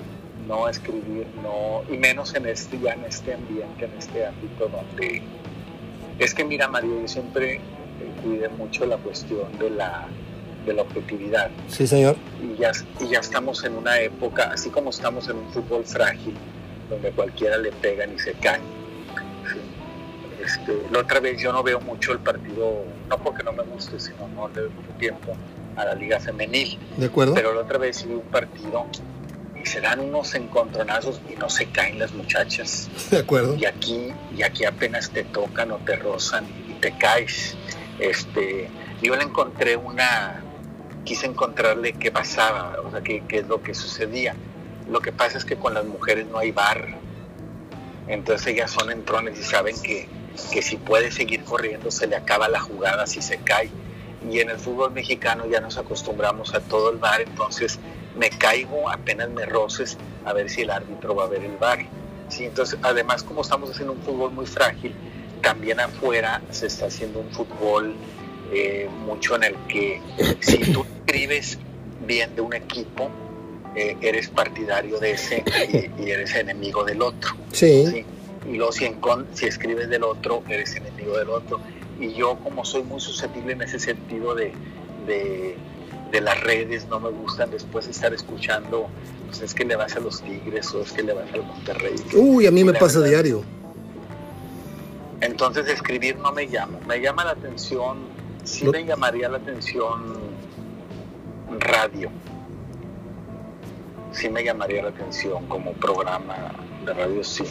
no escribir, no, y menos en este, ya en este ambiente, en este ámbito donde es que mira, María, yo siempre cuide mucho la cuestión de la, de la objetividad. Sí, señor. Y ya, y ya estamos en una época, así como estamos en un fútbol frágil, donde cualquiera le pega y se cae. Este, la otra vez yo no veo mucho el partido, no porque no me guste, sino no le doy mucho tiempo a la liga femenil. De acuerdo. Pero la otra vez vi un partido y se dan unos encontronazos y no se caen las muchachas. De acuerdo. Y aquí, y aquí apenas te tocan o te rozan y te caes. Este, yo le encontré una, quise encontrarle qué pasaba, o sea, qué, qué es lo que sucedía. Lo que pasa es que con las mujeres no hay bar. Entonces ellas son entrones y saben que, que si puede seguir corriendo se le acaba la jugada si se cae. Y en el fútbol mexicano ya nos acostumbramos a todo el bar, entonces me caigo, apenas me roces, a ver si el árbitro va a ver el bar. ¿sí? Entonces, además, como estamos haciendo un fútbol muy frágil, también afuera se está haciendo un fútbol eh, mucho en el que si tú escribes bien de un equipo, eh, eres partidario de ese y, eres enemigo del otro. Sí. Y luego si, si escribes del otro, eres enemigo del otro. Y yo como soy muy susceptible en ese sentido de de las redes, no me gustan después estar escuchando, pues es que le vas a los Tigres o es que le vas al Monterrey. Uy, a mí me pasa diario. Entonces escribir no me llama, me llama la atención, sí me llamaría la atención radio, sí me llamaría la atención como programa de radio, sí.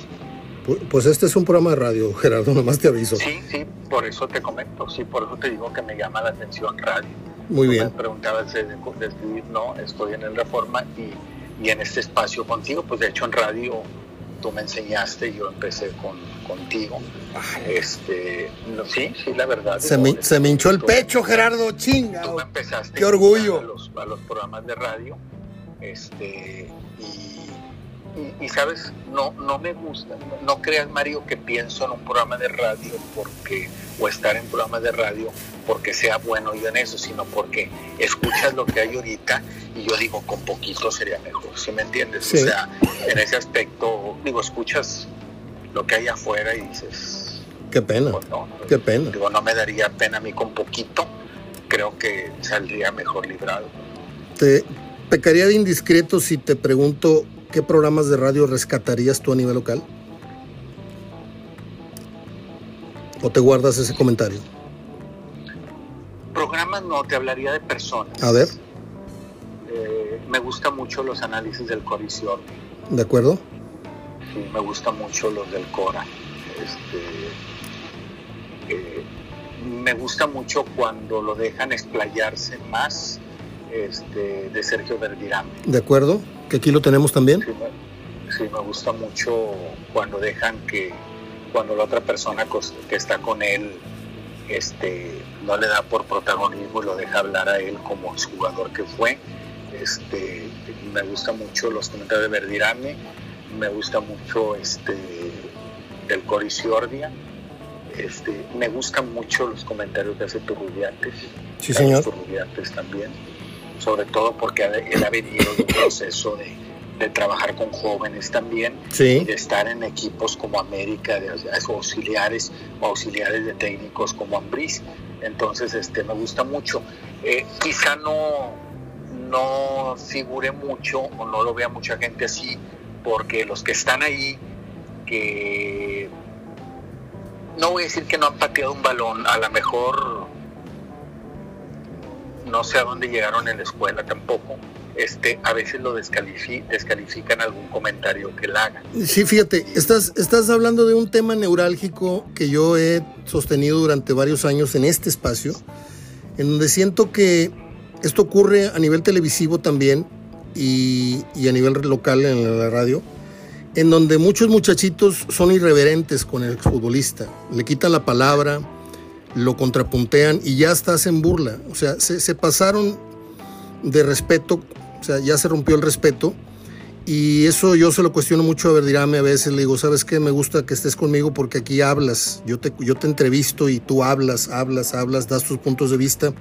Pues este es un programa de radio, [LAUGHS] Gerardo, nomás te aviso. Sí, sí, por eso te comento, sí, por eso te digo que me llama la atención radio. Muy bien. Me preguntabas de, escribir, no, estoy en el Reforma y, y, en este espacio contigo, pues de hecho en radio tú me enseñaste y yo empecé con, contigo. Este, sí, sí, la verdad. Se, me, se me hinchó el pecho, Gerardo, chinga. Tú me empezaste Qué orgullo. A los, a los programas de radio, este, y y, sabes, no, no me gusta, no, creas Mario que pienso en un programa de radio porque, o estar en programas de radio porque sea bueno yo en eso, sino porque escuchas lo que hay ahorita y yo digo, con poquito sería mejor, ¿sí me entiendes? O sea, en ese aspecto, digo, escuchas lo que hay afuera y dices... Qué pena, pues qué pena. Digo, no me daría pena a mí con poquito, creo que saldría mejor librado. Te pecaría de indiscreto si te pregunto ¿qué programas de radio rescatarías tú a nivel local? ¿O te guardas ese comentario? Programas no, te hablaría de personas. A ver. Eh, me gusta mucho los análisis del Corisión. ¿De acuerdo? Sí, me gusta mucho los del Cora. Este, eh, me gusta mucho cuando lo dejan explayarse más este, de Sergio Verdirame. ¿De acuerdo? que aquí lo tenemos también. Sí me, gusta mucho cuando dejan que, cuando la otra persona que está con él este, no le da por protagonismo y lo deja hablar a él como jugador que fue. Este, me gusta mucho los comentarios de Verdirame, me gusta mucho este, del Coriciordia, este, me gustan mucho los comentarios de hace Turrubiates, sí, señor. Turrubiates también sobre todo porque él ha venido de un [LAUGHS] proceso de, trabajar con jóvenes también, de estar en equipos como América, de, auxiliares o auxiliares de técnicos como Ambris. Entonces, este, me gusta mucho. Eh, quizá no, no figure mucho o no lo vea mucha gente así, porque los que están ahí, que no voy a decir que no han pateado un balón, a lo mejor no sé a dónde llegaron en la escuela tampoco, este, a veces lo descalifican algún comentario que él haga. Sí, fíjate, estás, estás hablando de un tema neurálgico que yo he sostenido durante varios años en este espacio, en donde siento que esto ocurre a nivel televisivo también y, y a nivel local en la radio, en donde muchos muchachitos son irreverentes con el futbolista, le quitan la palabra, lo contrapuntean y ya estás en burla. O sea, se, pasaron de respeto, o sea, ya se rompió el respeto. Y eso yo se lo cuestiono mucho a Verdirame a veces. Le digo, ¿sabes qué? Me gusta que estés conmigo porque aquí hablas. Yo te, yo te entrevisto y tú hablas, hablas, hablas, das tus puntos de vista.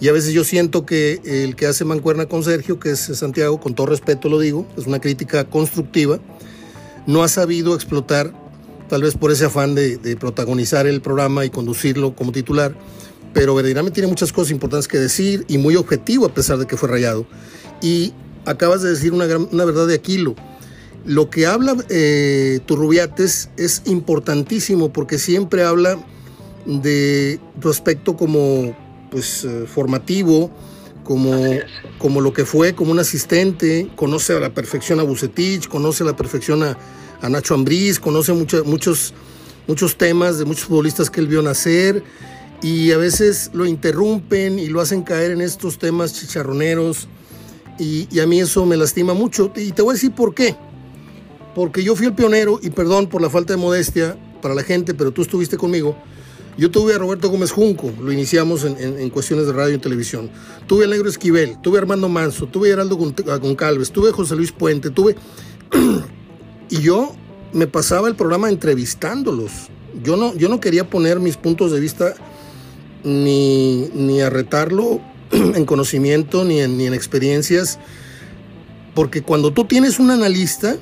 Y a veces yo siento que el que hace mancuerna con Sergio, que es Santiago, con todo respeto lo digo, es una crítica constructiva, no ha sabido explotar tal vez por ese afán de, protagonizar el programa y conducirlo como titular, pero verdaderamente tiene muchas cosas importantes que decir y muy objetivo a pesar de que fue rayado. Y acabas de decir una, una verdad de Aquilo. Lo que habla eh, Turrubiates es importantísimo porque siempre habla de tu aspecto como pues eh, formativo, como, como lo que fue, como un asistente, conoce a la perfección a Bucetich, conoce a la perfección a, a Nacho Ambriz, conoce mucho, muchos, muchos temas de muchos futbolistas que él vio nacer y a veces lo interrumpen y lo hacen caer en estos temas chicharroneros y, a mí eso me lastima mucho y te voy a decir por qué. Porque yo fui el pionero y perdón por la falta de modestia para la gente, pero tú estuviste conmigo. Yo tuve a Roberto Gómez Junco, lo iniciamos en, cuestiones de radio y televisión. Tuve a Negro Esquivel, tuve a Armando Manso, tuve a Heraldo Goncalves, tuve a José Luis Puente, tuve [CLEARS THROAT] Y yo me pasaba el programa entrevistándolos. Yo no, yo no quería poner mis puntos de vista ni, ni a retarlo [CLEARS THROAT] en conocimiento ni en, ni en experiencias, porque cuando tú tienes un analista,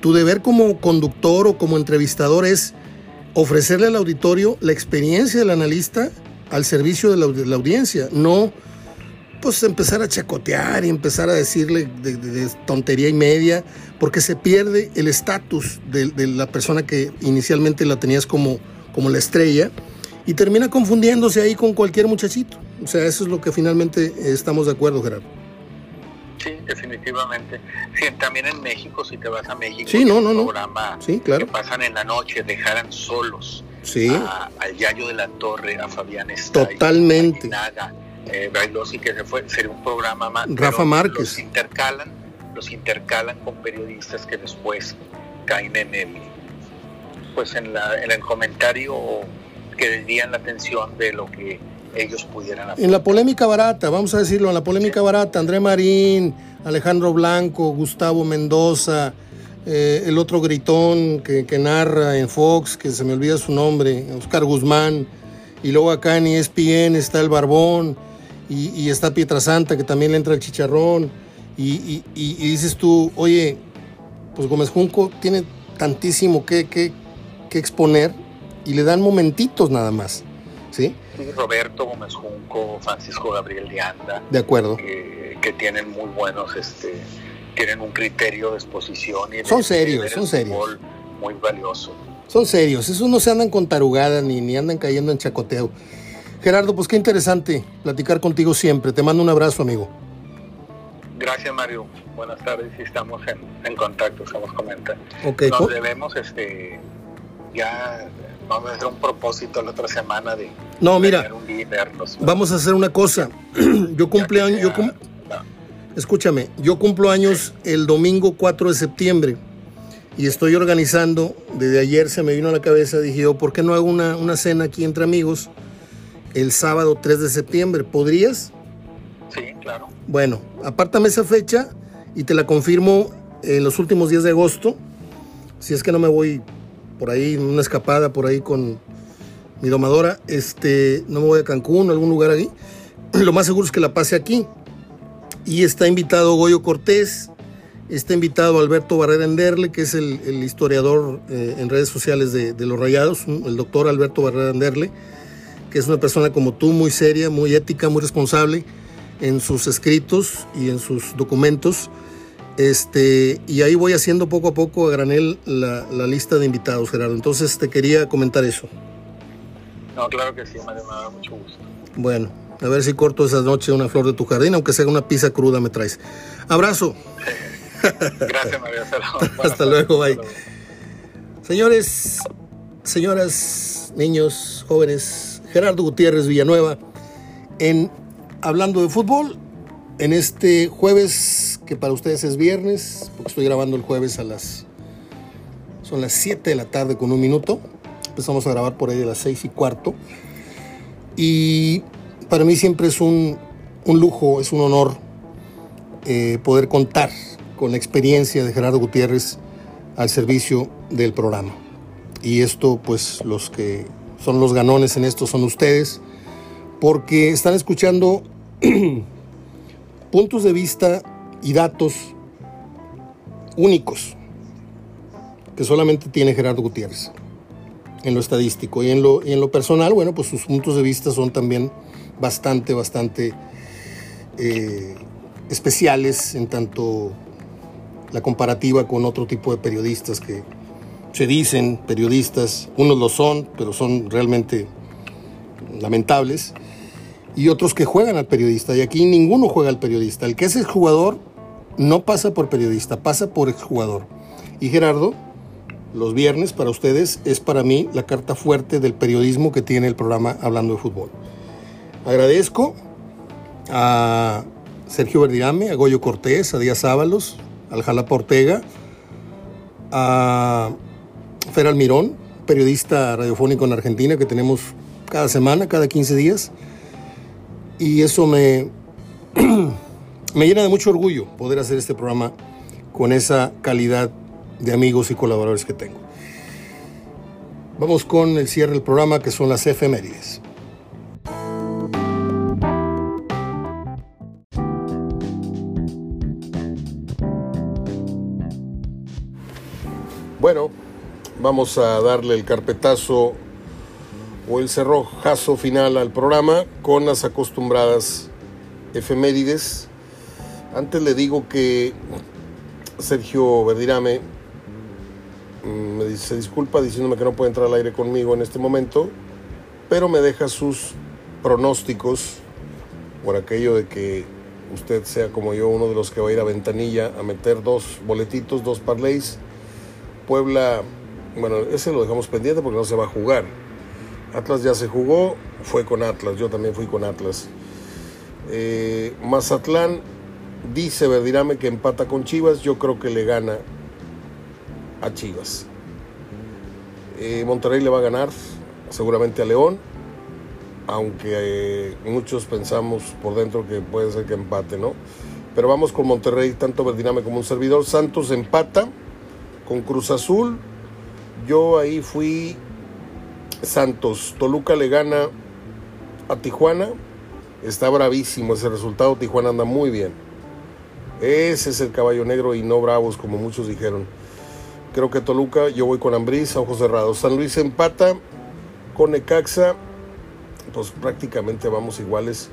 tu deber como conductor o como entrevistador es ofrecerle al auditorio la experiencia del analista al servicio de la, de la audiencia, no pues empezar a chacotear y empezar a decirle de, tontería y media, porque se pierde el estatus de, la persona que inicialmente la tenías como, como la estrella y termina confundiéndose ahí con cualquier muchachito. O sea, eso es lo que finalmente estamos de acuerdo, Gerardo. Sí, definitivamente. Sí, también en México, si te vas a México, sí, no, no, no. programa sí, claro. que pasan en la noche, dejaran solos sí. al Yayo de la Torre, a Fabián Totalmente. A eh, que se fue, sería un programa más. Rafa Márquez. Los intercalan, los intercalan con periodistas que después caen en el, pues en, la, en el comentario que desvían la atención de lo que ellos pudieran hacer. En la polémica barata, vamos a decirlo, en la polémica barata, André Marín, Alejandro Blanco, Gustavo Mendoza, eh, el otro gritón que, que, narra en Fox, que se me olvida su nombre, Oscar Guzmán, y luego acá en ESPN está el Barbón, y, está Pietrasanta, que también le entra el chicharrón, y, y, dices tú, oye, pues Gómez Junco tiene tantísimo que, que, que exponer, y le dan momentitos nada más, ¿sí? Roberto Gómez Junco, Francisco Gabriel de Anda. De acuerdo. que tienen muy buenos, este, tienen un criterio de exposición. Y son serios, son serios. Muy valioso. Son serios, esos no se andan con tarugadas ni, ni andan cayendo en chacoteo. Gerardo, pues qué interesante platicar contigo siempre. Te mando un abrazo, amigo. Gracias, Mario. Buenas tardes estamos en, en contacto, estamos comentando. Okay, Nos debemos, este, ya vamos a hacer un propósito la otra semana de no mira vamos a hacer una cosa [CLEARS THROAT] yo cumpleaños yo escúchame yo cumplo años el domingo 4 de septiembre y estoy organizando desde ayer se me vino a la cabeza dije yo por qué no hago una, una cena aquí entre amigos el sábado 3 de septiembre podrías sí claro bueno apártame esa fecha y te la confirmo en los últimos días de agosto si es que no me voy por ahí, una escapada por ahí con mi domadora. Este, no me voy a Cancún, a algún lugar ahí. [CLEARS THROAT] Lo más seguro es que la pase aquí. Y está invitado Goyo Cortés, está invitado Alberto Barrera Enderle, que es el, historiador eh, en redes sociales de, los Rayados, el doctor Alberto Barrera Enderle, que es una persona como tú, muy seria, muy ética, muy responsable en sus escritos y en sus documentos. Este, y ahí voy haciendo poco a poco a granel la, lista de invitados, Gerardo. Entonces te quería comentar eso. No, claro que sí, Mario, me da mucho gusto. Bueno, a ver si corto esa noche una flor de tu jardín, aunque sea una pizza cruda me traes. Abrazo. [LAUGHS] Gracias, Mario. Hasta luego, [LAUGHS] bye. Señores, señoras, niños, jóvenes, Gerardo Gutiérrez Villanueva, en Hablando de Fútbol, en este jueves, que para ustedes es viernes, porque estoy grabando el jueves a las... Son las 7 de la tarde con un minuto. Empezamos a grabar por ahí de las 6 y cuarto. Y para mí siempre es un, lujo, es un honor eh, poder contar con la experiencia de Gerardo Gutiérrez al servicio del programa. Y esto, pues los que son los ganones en esto son ustedes, porque están escuchando [CLEARS THROAT] puntos de vista y datos únicos que solamente tiene Gerardo Gutiérrez en lo estadístico. Y en lo, y en lo personal, bueno, pues sus puntos de vista son también bastante, bastante eh, especiales en tanto la comparativa con otro tipo de periodistas que se dicen periodistas, unos lo son, pero son realmente lamentables y otros que juegan al periodista. Y aquí ninguno juega al periodista. El que es jugador no pasa por periodista, pasa por exjugador. Y Gerardo, los viernes para ustedes es para mí la carta fuerte del periodismo que tiene el programa Hablando de Fútbol. Agradezco a Sergio Verdirame, a Goyo Cortés, a Díaz Ábalos, al Jalapa Ortega, a Fer Almirón, periodista radiofónico en Argentina que tenemos cada semana, cada 15 días y eso me, [CLEARS THROAT] me llena de mucho orgullo poder hacer este programa con esa calidad de amigos y colaboradores que tengo. Vamos con el cierre del programa que son las efemérides. Vamos a darle el carpetazo o el cerrojazo final al programa con las acostumbradas efemérides. Antes le digo que Sergio Verdirame mm, me dice disculpa diciéndome que no puede entrar al aire conmigo en este momento, pero me deja sus pronósticos por aquello de que usted sea como yo uno de los que va a ir a Ventanilla a meter dos boletitos, dos parlays. Puebla, bueno, ese lo dejamos pendiente porque no se va a jugar Atlas ya se jugó, fue con Atlas, yo también fui con Atlas. Eh, Mazatlán dice Verdirame que empata con Chivas, yo creo que le gana a Chivas. Eh, Monterrey le va a ganar seguramente a León, aunque eh, muchos pensamos por dentro que puede ser que empate, ¿no? Pero vamos con Monterrey, tanto Verdirame como un servidor. Santos empata con Cruz Azul. Yo ahí fui Santos. Toluca le gana a Tijuana. Está bravísimo ese resultado. Tijuana anda muy bien. Ese es el caballo negro y no bravos, como muchos dijeron. Creo que Toluca, yo voy con Ambriz, ojos cerrados. San Luis empata con Necaxa. Pues prácticamente vamos iguales.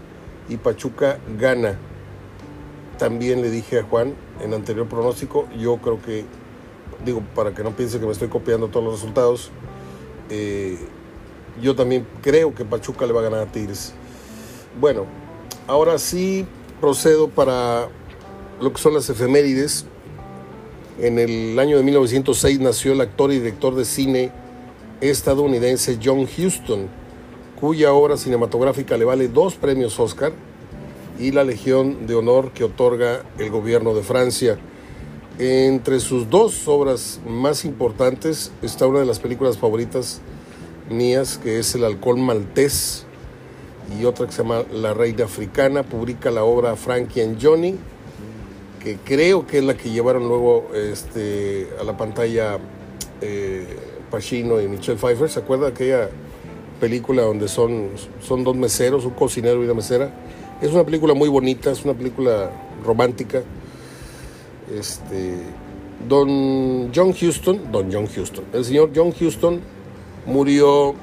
Y Pachuca gana. También le dije a Juan en anterior pronóstico, yo creo que, digo, para que no piense que me estoy copiando todos los resultados, eh, yo también creo que Pachuca le va a ganar a Tigres. Bueno, ahora sí procedo para lo que son las efemérides. En el año de 1906 nació el actor y director de cine estadounidense John Huston, cuya obra cinematográfica le vale dos premios Oscar y la Legión de Honor que otorga el gobierno de Francia. Entre sus dos obras más importantes está una de las películas favoritas mías, que es El Alcohol Maltés, y otra que se llama La Reina Africana. Publica la obra Frankie and Johnny, que creo que es la que llevaron luego este, a la pantalla eh, Pacino y Michelle Pfeiffer. ¿Se acuerda de aquella película donde son, son dos meseros, un cocinero y una mesera? Es una película muy bonita, es una película romántica. Este, don John Houston, don John Houston, el señor John Houston murió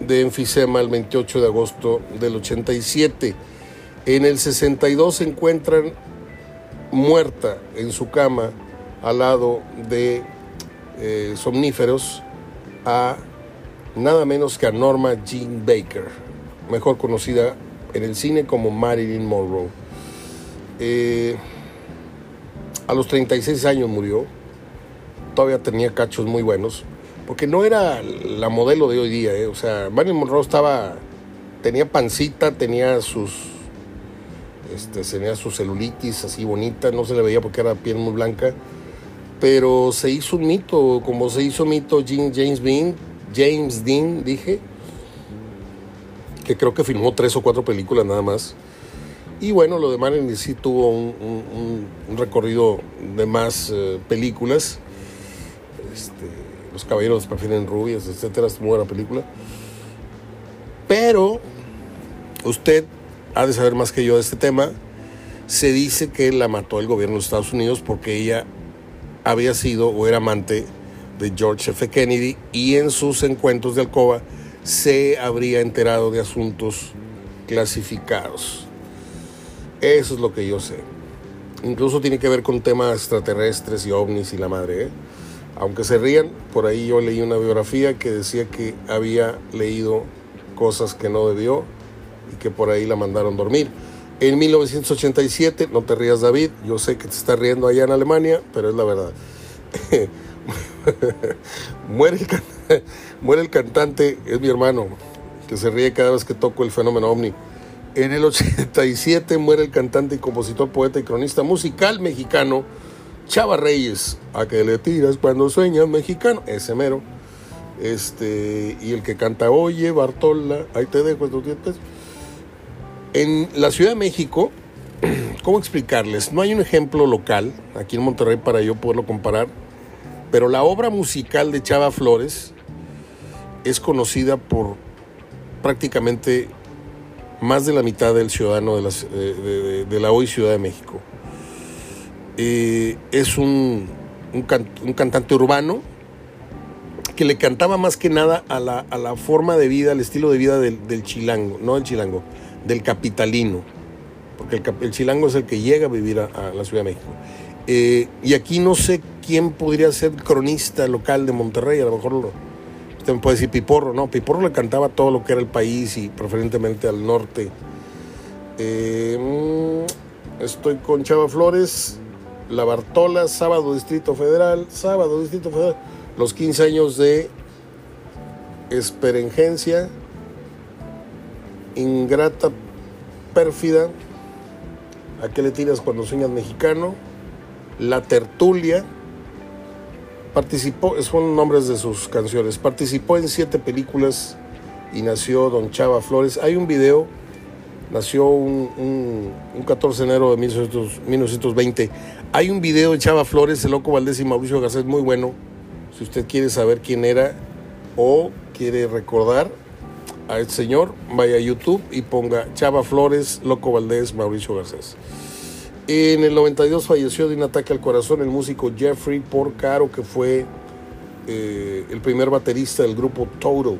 de enfisema el 28 de agosto del 87. En el 62 se encuentran muerta en su cama al lado de eh, somníferos a nada menos que a Norma Jean Baker, mejor conocida en el cine como Marilyn Monroe. Eh, a los 36 años murió, todavía tenía cachos muy buenos, porque no era la modelo de hoy día, eh. o sea, Marilyn Monroe estaba, tenía pancita, tenía sus, este, tenía su celulitis así bonita, no se le veía porque era piel muy blanca, pero se hizo un mito, como se hizo mito James Dean, James Dean, dije, que creo que filmó tres o cuatro películas nada más. Y bueno, lo de Marilyn sí tuvo un, recorrido de más eh, películas. Este, Los caballeros prefieren rubias, etcétera, es muy buena película. Pero usted ha de saber más que yo de este tema. Se dice que la mató el gobierno de Estados Unidos porque ella había sido o era amante de George F. Kennedy y en sus encuentros de alcoba se habría enterado de asuntos clasificados. Eso es lo que yo sé. Incluso tiene que ver con temas extraterrestres y ovnis y la madre. ¿eh? Aunque se rían, por ahí yo leí una biografía que decía que había leído cosas que no debió y que por ahí la mandaron dormir. En 1987, no te rías David, yo sé que te estás riendo allá en Alemania, pero es la verdad. [LAUGHS] muere, el, [LAUGHS] muere el cantante, es mi hermano, que se ríe cada vez que toco el fenómeno ovni. En el 87 muere el cantante y compositor, poeta y cronista musical mexicano Chava Reyes. A que le tiras cuando sueñas mexicano, ese mero. Este, y el que canta Oye, Bartola, ahí te dejo estos dientes. En la Ciudad de México, [CLEARS THROAT] ¿cómo explicarles? No hay un ejemplo local aquí en Monterrey para yo poderlo comparar pero la obra musical de Chava Flores es conocida por prácticamente más de la mitad del ciudadano de, la hoy Ciudad de México. Es un, cantante urbano que le cantaba más que nada a la, forma de vida, al estilo de vida del, chilango, no del chilango, del capitalino, porque el, chilango es el que llega a vivir a, la Ciudad de México. Eh, y aquí no sé quién podría ser cronista local de Monterrey, a lo mejor lo, me puede decir Piporro, no, Piporro le cantaba todo lo que era el país y preferentemente al norte. Eh, mm, estoy con Chava Flores, La Bartola, sábado Distrito Federal, sábado Distrito Federal, los 15 años de Esperengencia, Ingrata, Pérfida, ¿a qué le tiras cuando sueñas mexicano? La Tertulia, Participó, son nombres de sus canciones. Participó en siete películas y nació Don Chava Flores. Hay un video, nació un, 14 de enero de 1920. Hay un video de Chava Flores, el Loco Valdés y Mauricio Garcés muy bueno, Si usted quiere saber quién era o quiere recordar a este señor, vaya a YouTube y ponga Chava Flores, Loco Valdés, Mauricio Garcés. En el 92 falleció de un ataque al corazón el músico Jeffrey Porcaro, que fue eh, el primer baterista del grupo Toto.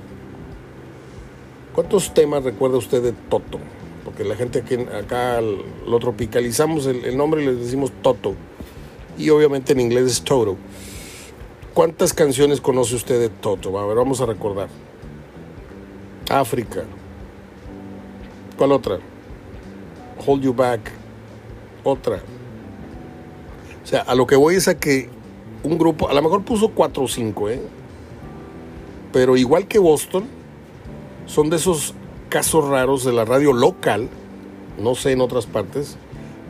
¿Cuántos temas recuerda usted de Toto? Porque la gente aquí, acá lo tropicalizamos el, el nombre y le decimos Toto. Y obviamente en inglés es Toto. ¿Cuántas canciones conoce usted de Toto? A ver, vamos a recordar. África. ¿Cuál otra? Hold You Back. Otra. O sea, a lo que voy es a que un grupo, a lo mejor puso cuatro o cinco, ¿eh? Pero igual que Boston, son de esos casos raros de la radio local, no sé en otras partes,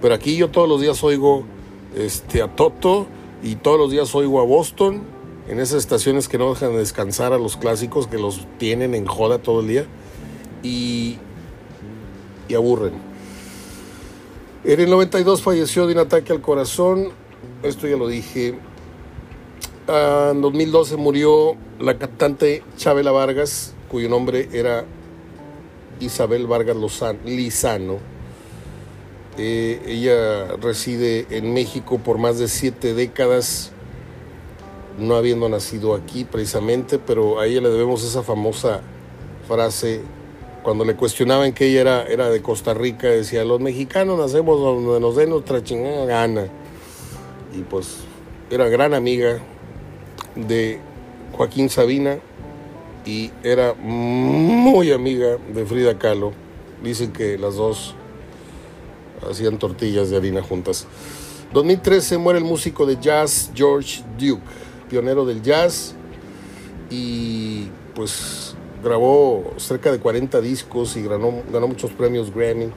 pero aquí yo todos los días oigo este, a Toto y todos los días oigo a Boston en esas estaciones que no dejan de descansar a los clásicos, que los tienen en joda todo el día y, y aburren. En el 92 falleció de un ataque al corazón, esto ya lo dije. Ah, en 2012 murió la cantante Chabela Vargas, cuyo nombre era Isabel Vargas Lizano. Eh, ella reside en México por más de siete décadas no habiendo nacido aquí precisamente, pero a ella le debemos esa famosa frase cuando le cuestionaban que ella era, era de Costa Rica, decía, los mexicanos nacemos donde nos den nuestra chingada gana. Y pues era gran amiga de Joaquín Sabina y era muy amiga de Frida Kahlo. Dicen que las dos hacían tortillas de harina juntas. 2013 muere el músico de jazz George Duke pionero del jazz y pues grabó cerca de 40 discos y ganó, ganó muchos premios Grammy.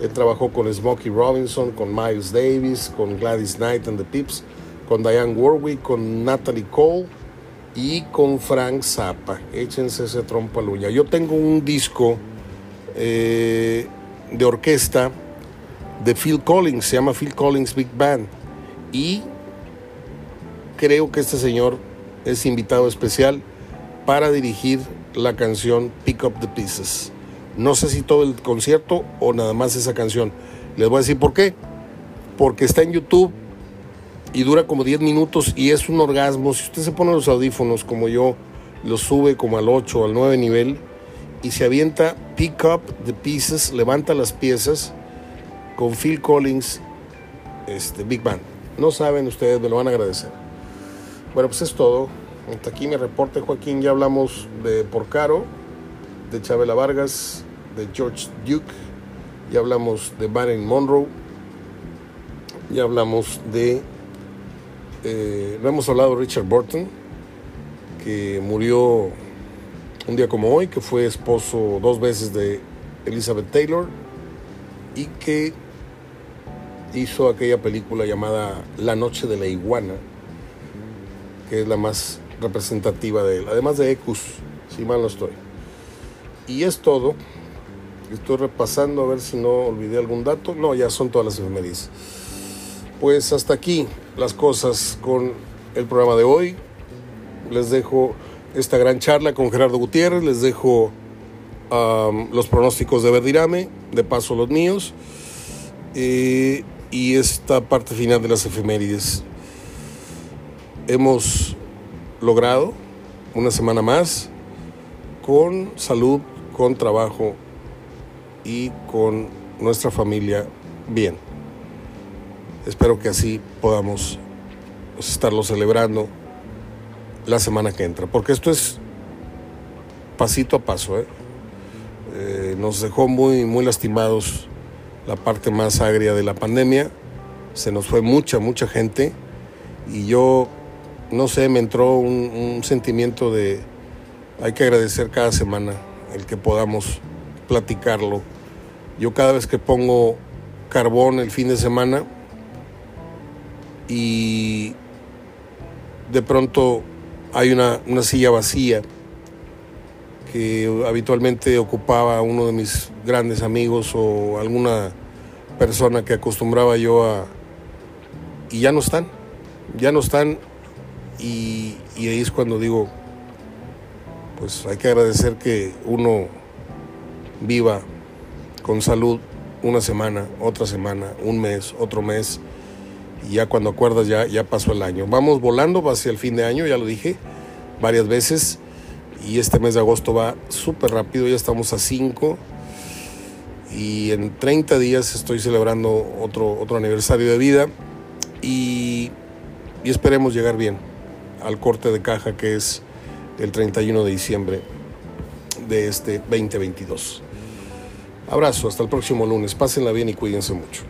Él trabajó con Smokey Robinson, con Miles Davis, con Gladys Knight and the Pips, con Diane Warwick, con Natalie Cole y con Frank Zappa. Échense ese trompo a uña. Yo tengo un disco eh, de orquesta de Phil Collins, se llama Phil Collins Big Band. Y creo que este señor es invitado especial para dirigir la canción Pick Up the Pieces. No sé si todo el concierto o nada más esa canción. Les voy a decir por qué. Porque está en YouTube y dura como 10 minutos y es un orgasmo. Si usted se pone los audífonos como yo, los sube como al 8 o al 9 nivel y se avienta Pick Up the Pieces, levanta las piezas con Phil Collins, este, Big Band. No saben ustedes, me lo van a agradecer. Bueno, pues es todo. Hasta aquí mi reporte, Joaquín. Ya hablamos de Porcaro, de Chabela Vargas, de George Duke, ya hablamos de Marilyn Monroe, ya hablamos de. Eh, no hemos hablado de Richard Burton, que murió un día como hoy, que fue esposo dos veces de Elizabeth Taylor y que hizo aquella película llamada La Noche de la Iguana que es la más representativa de él, además de Ecus, si mal no estoy. Y es todo. Estoy repasando a ver si no olvidé algún dato. No, ya son todas las efemérides. Pues hasta aquí las cosas con el programa de hoy. Les dejo esta gran charla con Gerardo Gutiérrez. Les dejo los pronósticos de Verdirame, de paso los míos. Eh, y esta parte final de las efemérides hemos logrado una semana más con salud, con trabajo y con nuestra familia bien. Espero que así podamos pues, estarlo celebrando la semana que entra, porque esto es pasito a paso. ¿eh? Eh, nos dejó muy, muy lastimados la parte más agria de la pandemia, se nos fue mucha, mucha gente y yo no sé, me entró un, sentimiento de hay que agradecer cada semana el que podamos platicarlo. Yo cada vez que pongo carbón el fin de semana y de pronto hay una, una silla vacía que habitualmente ocupaba uno de mis grandes amigos o alguna persona que acostumbraba yo a... y ya no están, ya no están y, ahí es cuando digo, pues hay que agradecer que uno viva con salud una semana, otra semana, un mes, otro mes, y ya cuando acuerdas ya, ya pasó el año. Vamos volando hacia el fin de año, ya lo dije varias veces, y este mes de agosto va súper rápido, ya estamos a 5, y en 30 días estoy celebrando otro, otro aniversario de vida, y esperemos llegar bien al corte de caja que es el 31 de diciembre de este 2022. Abrazo, hasta el próximo lunes. Pásenla bien y cuídense mucho.